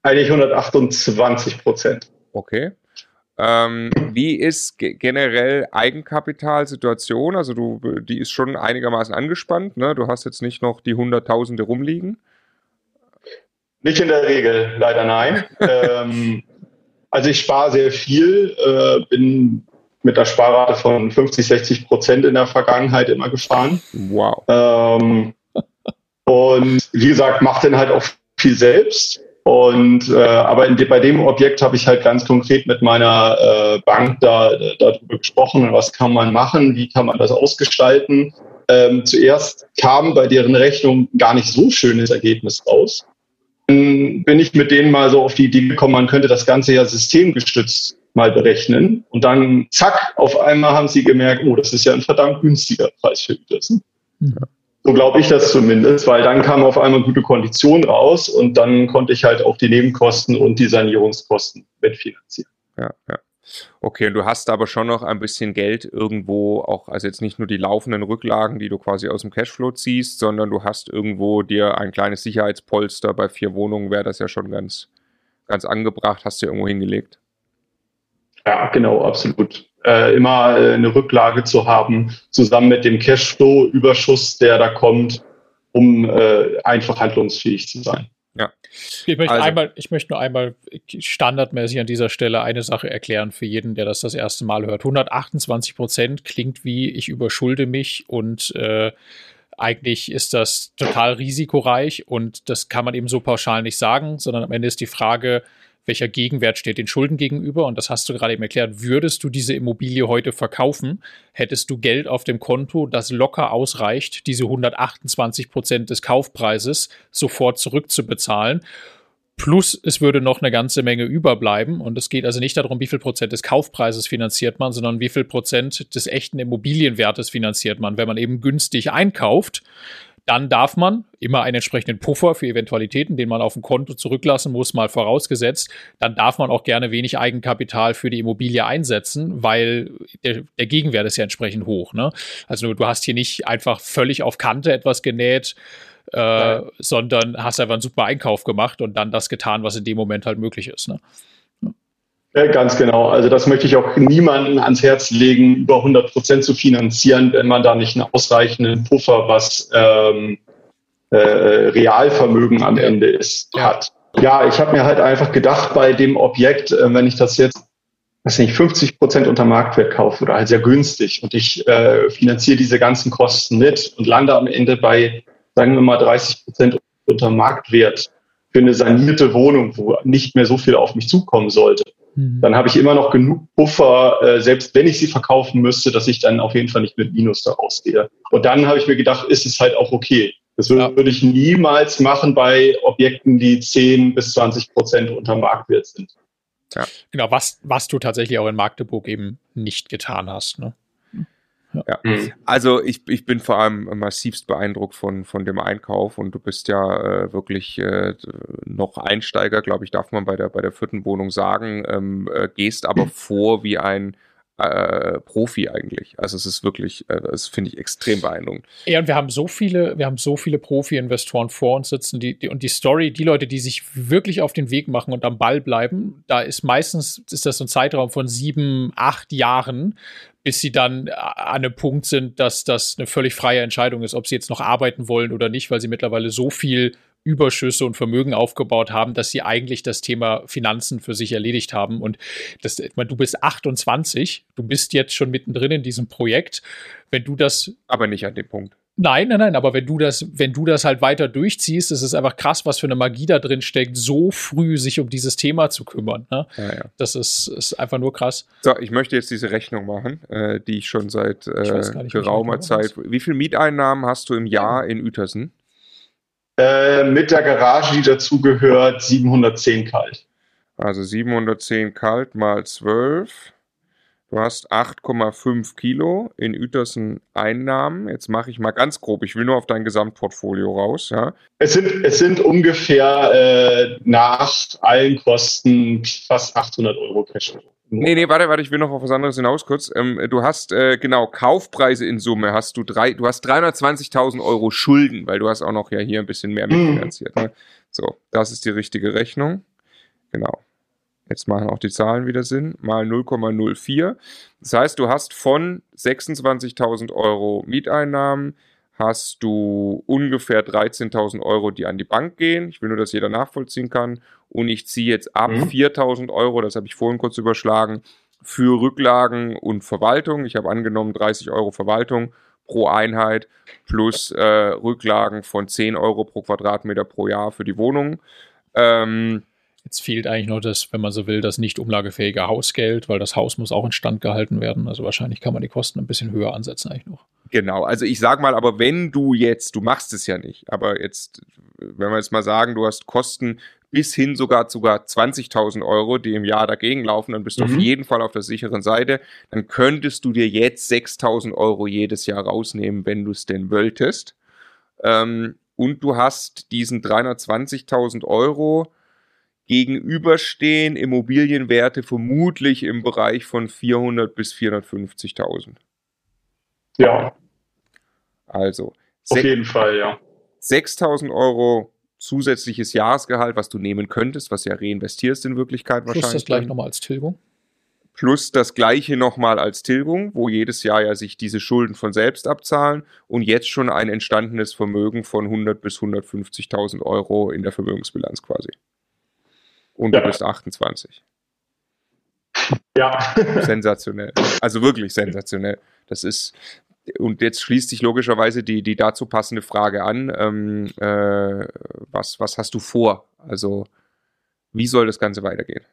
eigentlich 128 Prozent. Okay. Ähm, wie ist generell Eigenkapitalsituation? Also du, die ist schon einigermaßen angespannt. Ne? Du hast jetzt nicht noch die Hunderttausende rumliegen. Nicht in der Regel, leider nein. ähm, also ich spare sehr viel, äh, bin mit der Sparrate von 50, 60 Prozent in der Vergangenheit immer gefahren. Wow. Ähm, und wie gesagt, mache dann halt auch viel selbst. Und äh, aber in, bei dem Objekt habe ich halt ganz konkret mit meiner äh, Bank da darüber gesprochen, was kann man machen, wie kann man das ausgestalten. Ähm, zuerst kam bei deren Rechnung gar nicht so schönes Ergebnis raus bin ich mit denen mal so auf die Idee gekommen, man könnte das Ganze ja systemgestützt mal berechnen. Und dann, zack, auf einmal haben sie gemerkt, oh, das ist ja ein verdammt günstiger Preis für Gütersen. Ja. So glaube ich das zumindest, weil dann kam auf einmal gute Kondition raus und dann konnte ich halt auch die Nebenkosten und die Sanierungskosten mitfinanzieren. Ja, ja. Okay, und du hast aber schon noch ein bisschen Geld irgendwo auch, also jetzt nicht nur die laufenden Rücklagen, die du quasi aus dem Cashflow ziehst, sondern du hast irgendwo dir ein kleines Sicherheitspolster bei vier Wohnungen, wäre das ja schon ganz, ganz angebracht, hast du irgendwo hingelegt. Ja, genau, absolut. Äh, immer äh, eine Rücklage zu haben, zusammen mit dem Cashflow-Überschuss, der da kommt, um äh, einfach handlungsfähig zu sein. Ja. Ich möchte, also. einmal, ich möchte nur einmal standardmäßig an dieser Stelle eine Sache erklären für jeden, der das das erste Mal hört. 128 Prozent klingt wie ich überschulde mich und äh, eigentlich ist das total risikoreich und das kann man eben so pauschal nicht sagen, sondern am Ende ist die Frage, welcher Gegenwert steht den Schulden gegenüber. Und das hast du gerade eben erklärt. Würdest du diese Immobilie heute verkaufen, hättest du Geld auf dem Konto, das locker ausreicht, diese 128 Prozent des Kaufpreises sofort zurückzubezahlen. Plus es würde noch eine ganze Menge überbleiben. Und es geht also nicht darum, wie viel Prozent des Kaufpreises finanziert man, sondern wie viel Prozent des echten Immobilienwertes finanziert man. Wenn man eben günstig einkauft, dann darf man immer einen entsprechenden Puffer für Eventualitäten, den man auf dem Konto zurücklassen muss, mal vorausgesetzt. Dann darf man auch gerne wenig Eigenkapital für die Immobilie einsetzen, weil der, der Gegenwert ist ja entsprechend hoch. Ne? Also du hast hier nicht einfach völlig auf Kante etwas genäht, äh, sondern hast einfach einen super Einkauf gemacht und dann das getan, was in dem Moment halt möglich ist. Ne? Ganz genau. Also das möchte ich auch niemandem ans Herz legen, über 100 Prozent zu finanzieren, wenn man da nicht einen ausreichenden Puffer, was ähm, äh, Realvermögen am Ende ist, hat. Ja, ich habe mir halt einfach gedacht, bei dem Objekt, äh, wenn ich das jetzt, weiß nicht, 50 Prozent unter Marktwert kaufe oder halt sehr günstig und ich äh, finanziere diese ganzen Kosten mit und lande am Ende bei, sagen wir mal, 30 Prozent unter Marktwert für eine sanierte Wohnung, wo nicht mehr so viel auf mich zukommen sollte Mhm. dann habe ich immer noch genug Puffer, äh, selbst wenn ich sie verkaufen müsste, dass ich dann auf jeden Fall nicht mit Minus da rausgehe. Und dann habe ich mir gedacht, ist es halt auch okay. Das würde, ja. würde ich niemals machen bei Objekten, die 10 bis 20 Prozent unter Marktwert sind. Ja. Genau, was, was du tatsächlich auch in Magdeburg eben nicht getan hast. Ne? Ja. Mhm. Also ich, ich bin vor allem massivst beeindruckt von, von dem Einkauf und du bist ja äh, wirklich äh, noch Einsteiger, glaube ich, darf man bei der, bei der vierten Wohnung sagen, ähm, äh, gehst aber mhm. vor wie ein äh, Profi eigentlich. Also es ist wirklich, äh, das finde ich extrem beeindruckend. Ja, und wir haben so viele, wir haben so viele Profi-Investoren vor uns sitzen, die, die, und die Story, die Leute, die sich wirklich auf den Weg machen und am Ball bleiben, da ist meistens, ist das so ein Zeitraum von sieben, acht Jahren, bis sie dann an einem Punkt sind, dass das eine völlig freie Entscheidung ist, ob sie jetzt noch arbeiten wollen oder nicht, weil sie mittlerweile so viel Überschüsse und Vermögen aufgebaut haben, dass sie eigentlich das Thema Finanzen für sich erledigt haben. Und das, du bist 28, du bist jetzt schon mittendrin in diesem Projekt. Wenn du das. Aber nicht an dem Punkt. Nein, nein, nein, aber wenn du das, wenn du das halt weiter durchziehst, ist es einfach krass, was für eine Magie da drin steckt, so früh sich um dieses Thema zu kümmern. Ne? Ja, ja. Das ist, ist einfach nur krass. So, ich möchte jetzt diese Rechnung machen, äh, die ich schon seit äh, geraumer Zeit. Wie viel Mieteinnahmen hast du im Jahr in Uetersen? Äh, mit der Garage, die dazugehört, 710 kalt. Also 710 kalt mal 12 Du hast 8,5 Kilo in Uetersen Einnahmen. Jetzt mache ich mal ganz grob. Ich will nur auf dein Gesamtportfolio raus. Ja. Es, sind, es sind ungefähr äh, nach allen Kosten fast 800 Euro Cash. Nee, nee, warte, warte, ich will noch auf was anderes hinaus kurz. Ähm, du hast, äh, genau, Kaufpreise in Summe hast du drei, du hast 320.000 Euro Schulden, weil du hast auch noch ja hier ein bisschen mehr hm. mitfinanziert. Mhm. Ne? So, das ist die richtige Rechnung. Genau. Jetzt machen auch die Zahlen wieder Sinn, mal 0,04. Das heißt, du hast von 26.000 Euro Mieteinnahmen, hast du ungefähr 13.000 Euro, die an die Bank gehen. Ich will nur, dass jeder nachvollziehen kann. Und ich ziehe jetzt ab mhm. 4.000 Euro, das habe ich vorhin kurz überschlagen, für Rücklagen und Verwaltung. Ich habe angenommen 30 Euro Verwaltung pro Einheit plus äh, Rücklagen von 10 Euro pro Quadratmeter pro Jahr für die Wohnung. Ähm, Jetzt fehlt eigentlich noch das, wenn man so will, das nicht umlagefähige Hausgeld, weil das Haus muss auch instand gehalten werden. Also wahrscheinlich kann man die Kosten ein bisschen höher ansetzen eigentlich noch. Genau, also ich sag mal, aber wenn du jetzt, du machst es ja nicht, aber jetzt, wenn wir jetzt mal sagen, du hast Kosten bis hin sogar sogar 20.000 Euro, die im Jahr dagegen laufen, dann bist du mhm. auf jeden Fall auf der sicheren Seite. Dann könntest du dir jetzt 6.000 Euro jedes Jahr rausnehmen, wenn du es denn wolltest. Ähm, und du hast diesen 320.000 Euro gegenüberstehen Immobilienwerte vermutlich im Bereich von 400 bis 450.000. Ja. Also. Auf jeden Fall, ja. 6.000 Euro zusätzliches Jahresgehalt, was du nehmen könntest, was ja reinvestierst in Wirklichkeit Plus wahrscheinlich. Plus das gleich nochmal als Tilgung. Plus das gleiche nochmal als Tilgung, wo jedes Jahr ja sich diese Schulden von selbst abzahlen und jetzt schon ein entstandenes Vermögen von 100 bis 150.000 Euro in der Vermögensbilanz quasi und ja. du bist 28. Ja. sensationell. Also wirklich sensationell. Das ist, und jetzt schließt sich logischerweise die, die dazu passende Frage an. Ähm, äh, was, was hast du vor? Also, wie soll das Ganze weitergehen?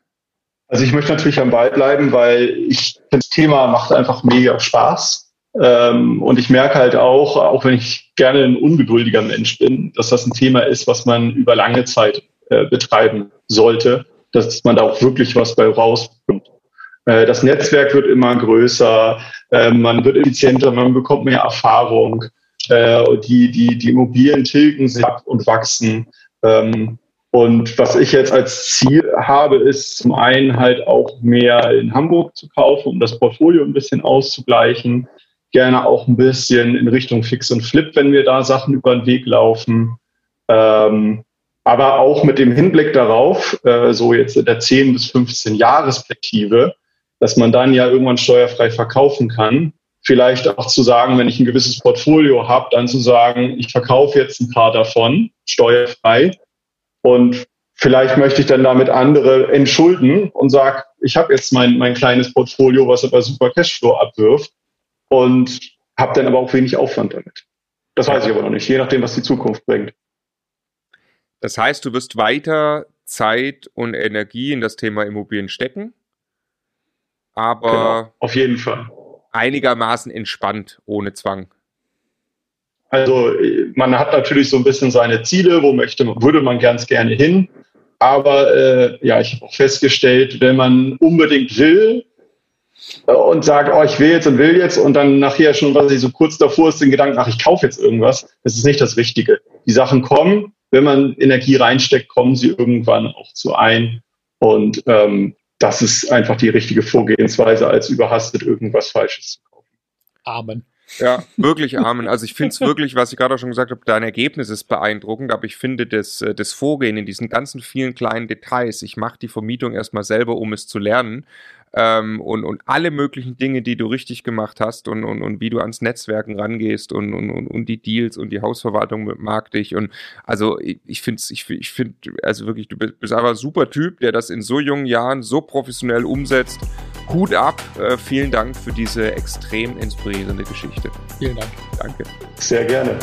Also ich möchte natürlich am Ball bleiben, weil ich das Thema macht einfach mega Spaß. Ähm, und ich merke halt auch, auch wenn ich gerne ein ungeduldiger Mensch bin, dass das ein Thema ist, was man über lange Zeit äh, betreiben sollte, dass man da auch wirklich was bei rauskommt. Äh, das Netzwerk wird immer größer, äh, man wird effizienter, man bekommt mehr Erfahrung, die, die, die Immobilien tilgen sich ab und wachsen. Ähm, und was ich jetzt als Ziel habe, ist zum einen halt auch mehr in Hamburg zu kaufen, um das Portfolio ein bisschen auszugleichen. Gerne auch ein bisschen in Richtung Fix und Flip, wenn wir da Sachen über den Weg laufen. Ähm, aber auch mit dem Hinblick darauf, äh, so jetzt in der 10 bis 15 Jahresperspektive, dass man dann ja irgendwann steuerfrei verkaufen kann. Vielleicht auch zu sagen, wenn ich ein gewisses Portfolio habe, dann zu sagen, ich verkaufe jetzt ein paar davon steuerfrei und vielleicht möchte ich dann damit andere entschulden und sage, ich habe jetzt mein, mein kleines Portfolio, was aber super Cashflow abwirft und habe dann aber auch wenig Aufwand damit. Das weiß ich aber noch nicht, je nachdem, was die Zukunft bringt. Das heißt, du wirst weiter Zeit und Energie in das Thema Immobilien stecken, aber genau, auf jeden Fall einigermaßen entspannt, ohne Zwang. Also man hat natürlich so ein bisschen seine Ziele, wo möchte man, würde man ganz gerne hin. Aber äh, ja, ich habe auch festgestellt, wenn man unbedingt will äh, und sagt, oh, ich will jetzt und will jetzt und dann nachher schon, was ich so kurz davor ist, den Gedanken, ach, ich kaufe jetzt irgendwas, das ist nicht das Richtige. Die Sachen kommen, wenn man Energie reinsteckt, kommen sie irgendwann auch zu ein. Und ähm, das ist einfach die richtige Vorgehensweise, als überhastet irgendwas Falsches zu kaufen. Amen. Ja, wirklich Amen. Also ich finde es wirklich, was ich gerade auch schon gesagt habe, dein Ergebnis ist beeindruckend, aber ich finde das, äh, das Vorgehen in diesen ganzen vielen kleinen Details, ich mache die Vermietung erstmal selber, um es zu lernen, ähm, und, und alle möglichen Dinge, die du richtig gemacht hast und, und, und wie du ans Netzwerken rangehst und, und, und, und die Deals und die Hausverwaltung mag dich. Und also ich, ich finde, ich, ich finde, also wirklich, du bist einfach ein super Typ, der das in so jungen Jahren so professionell umsetzt. Hut ab, äh, vielen Dank für diese extrem inspirierende Geschichte. Vielen Dank. Danke. Sehr gerne.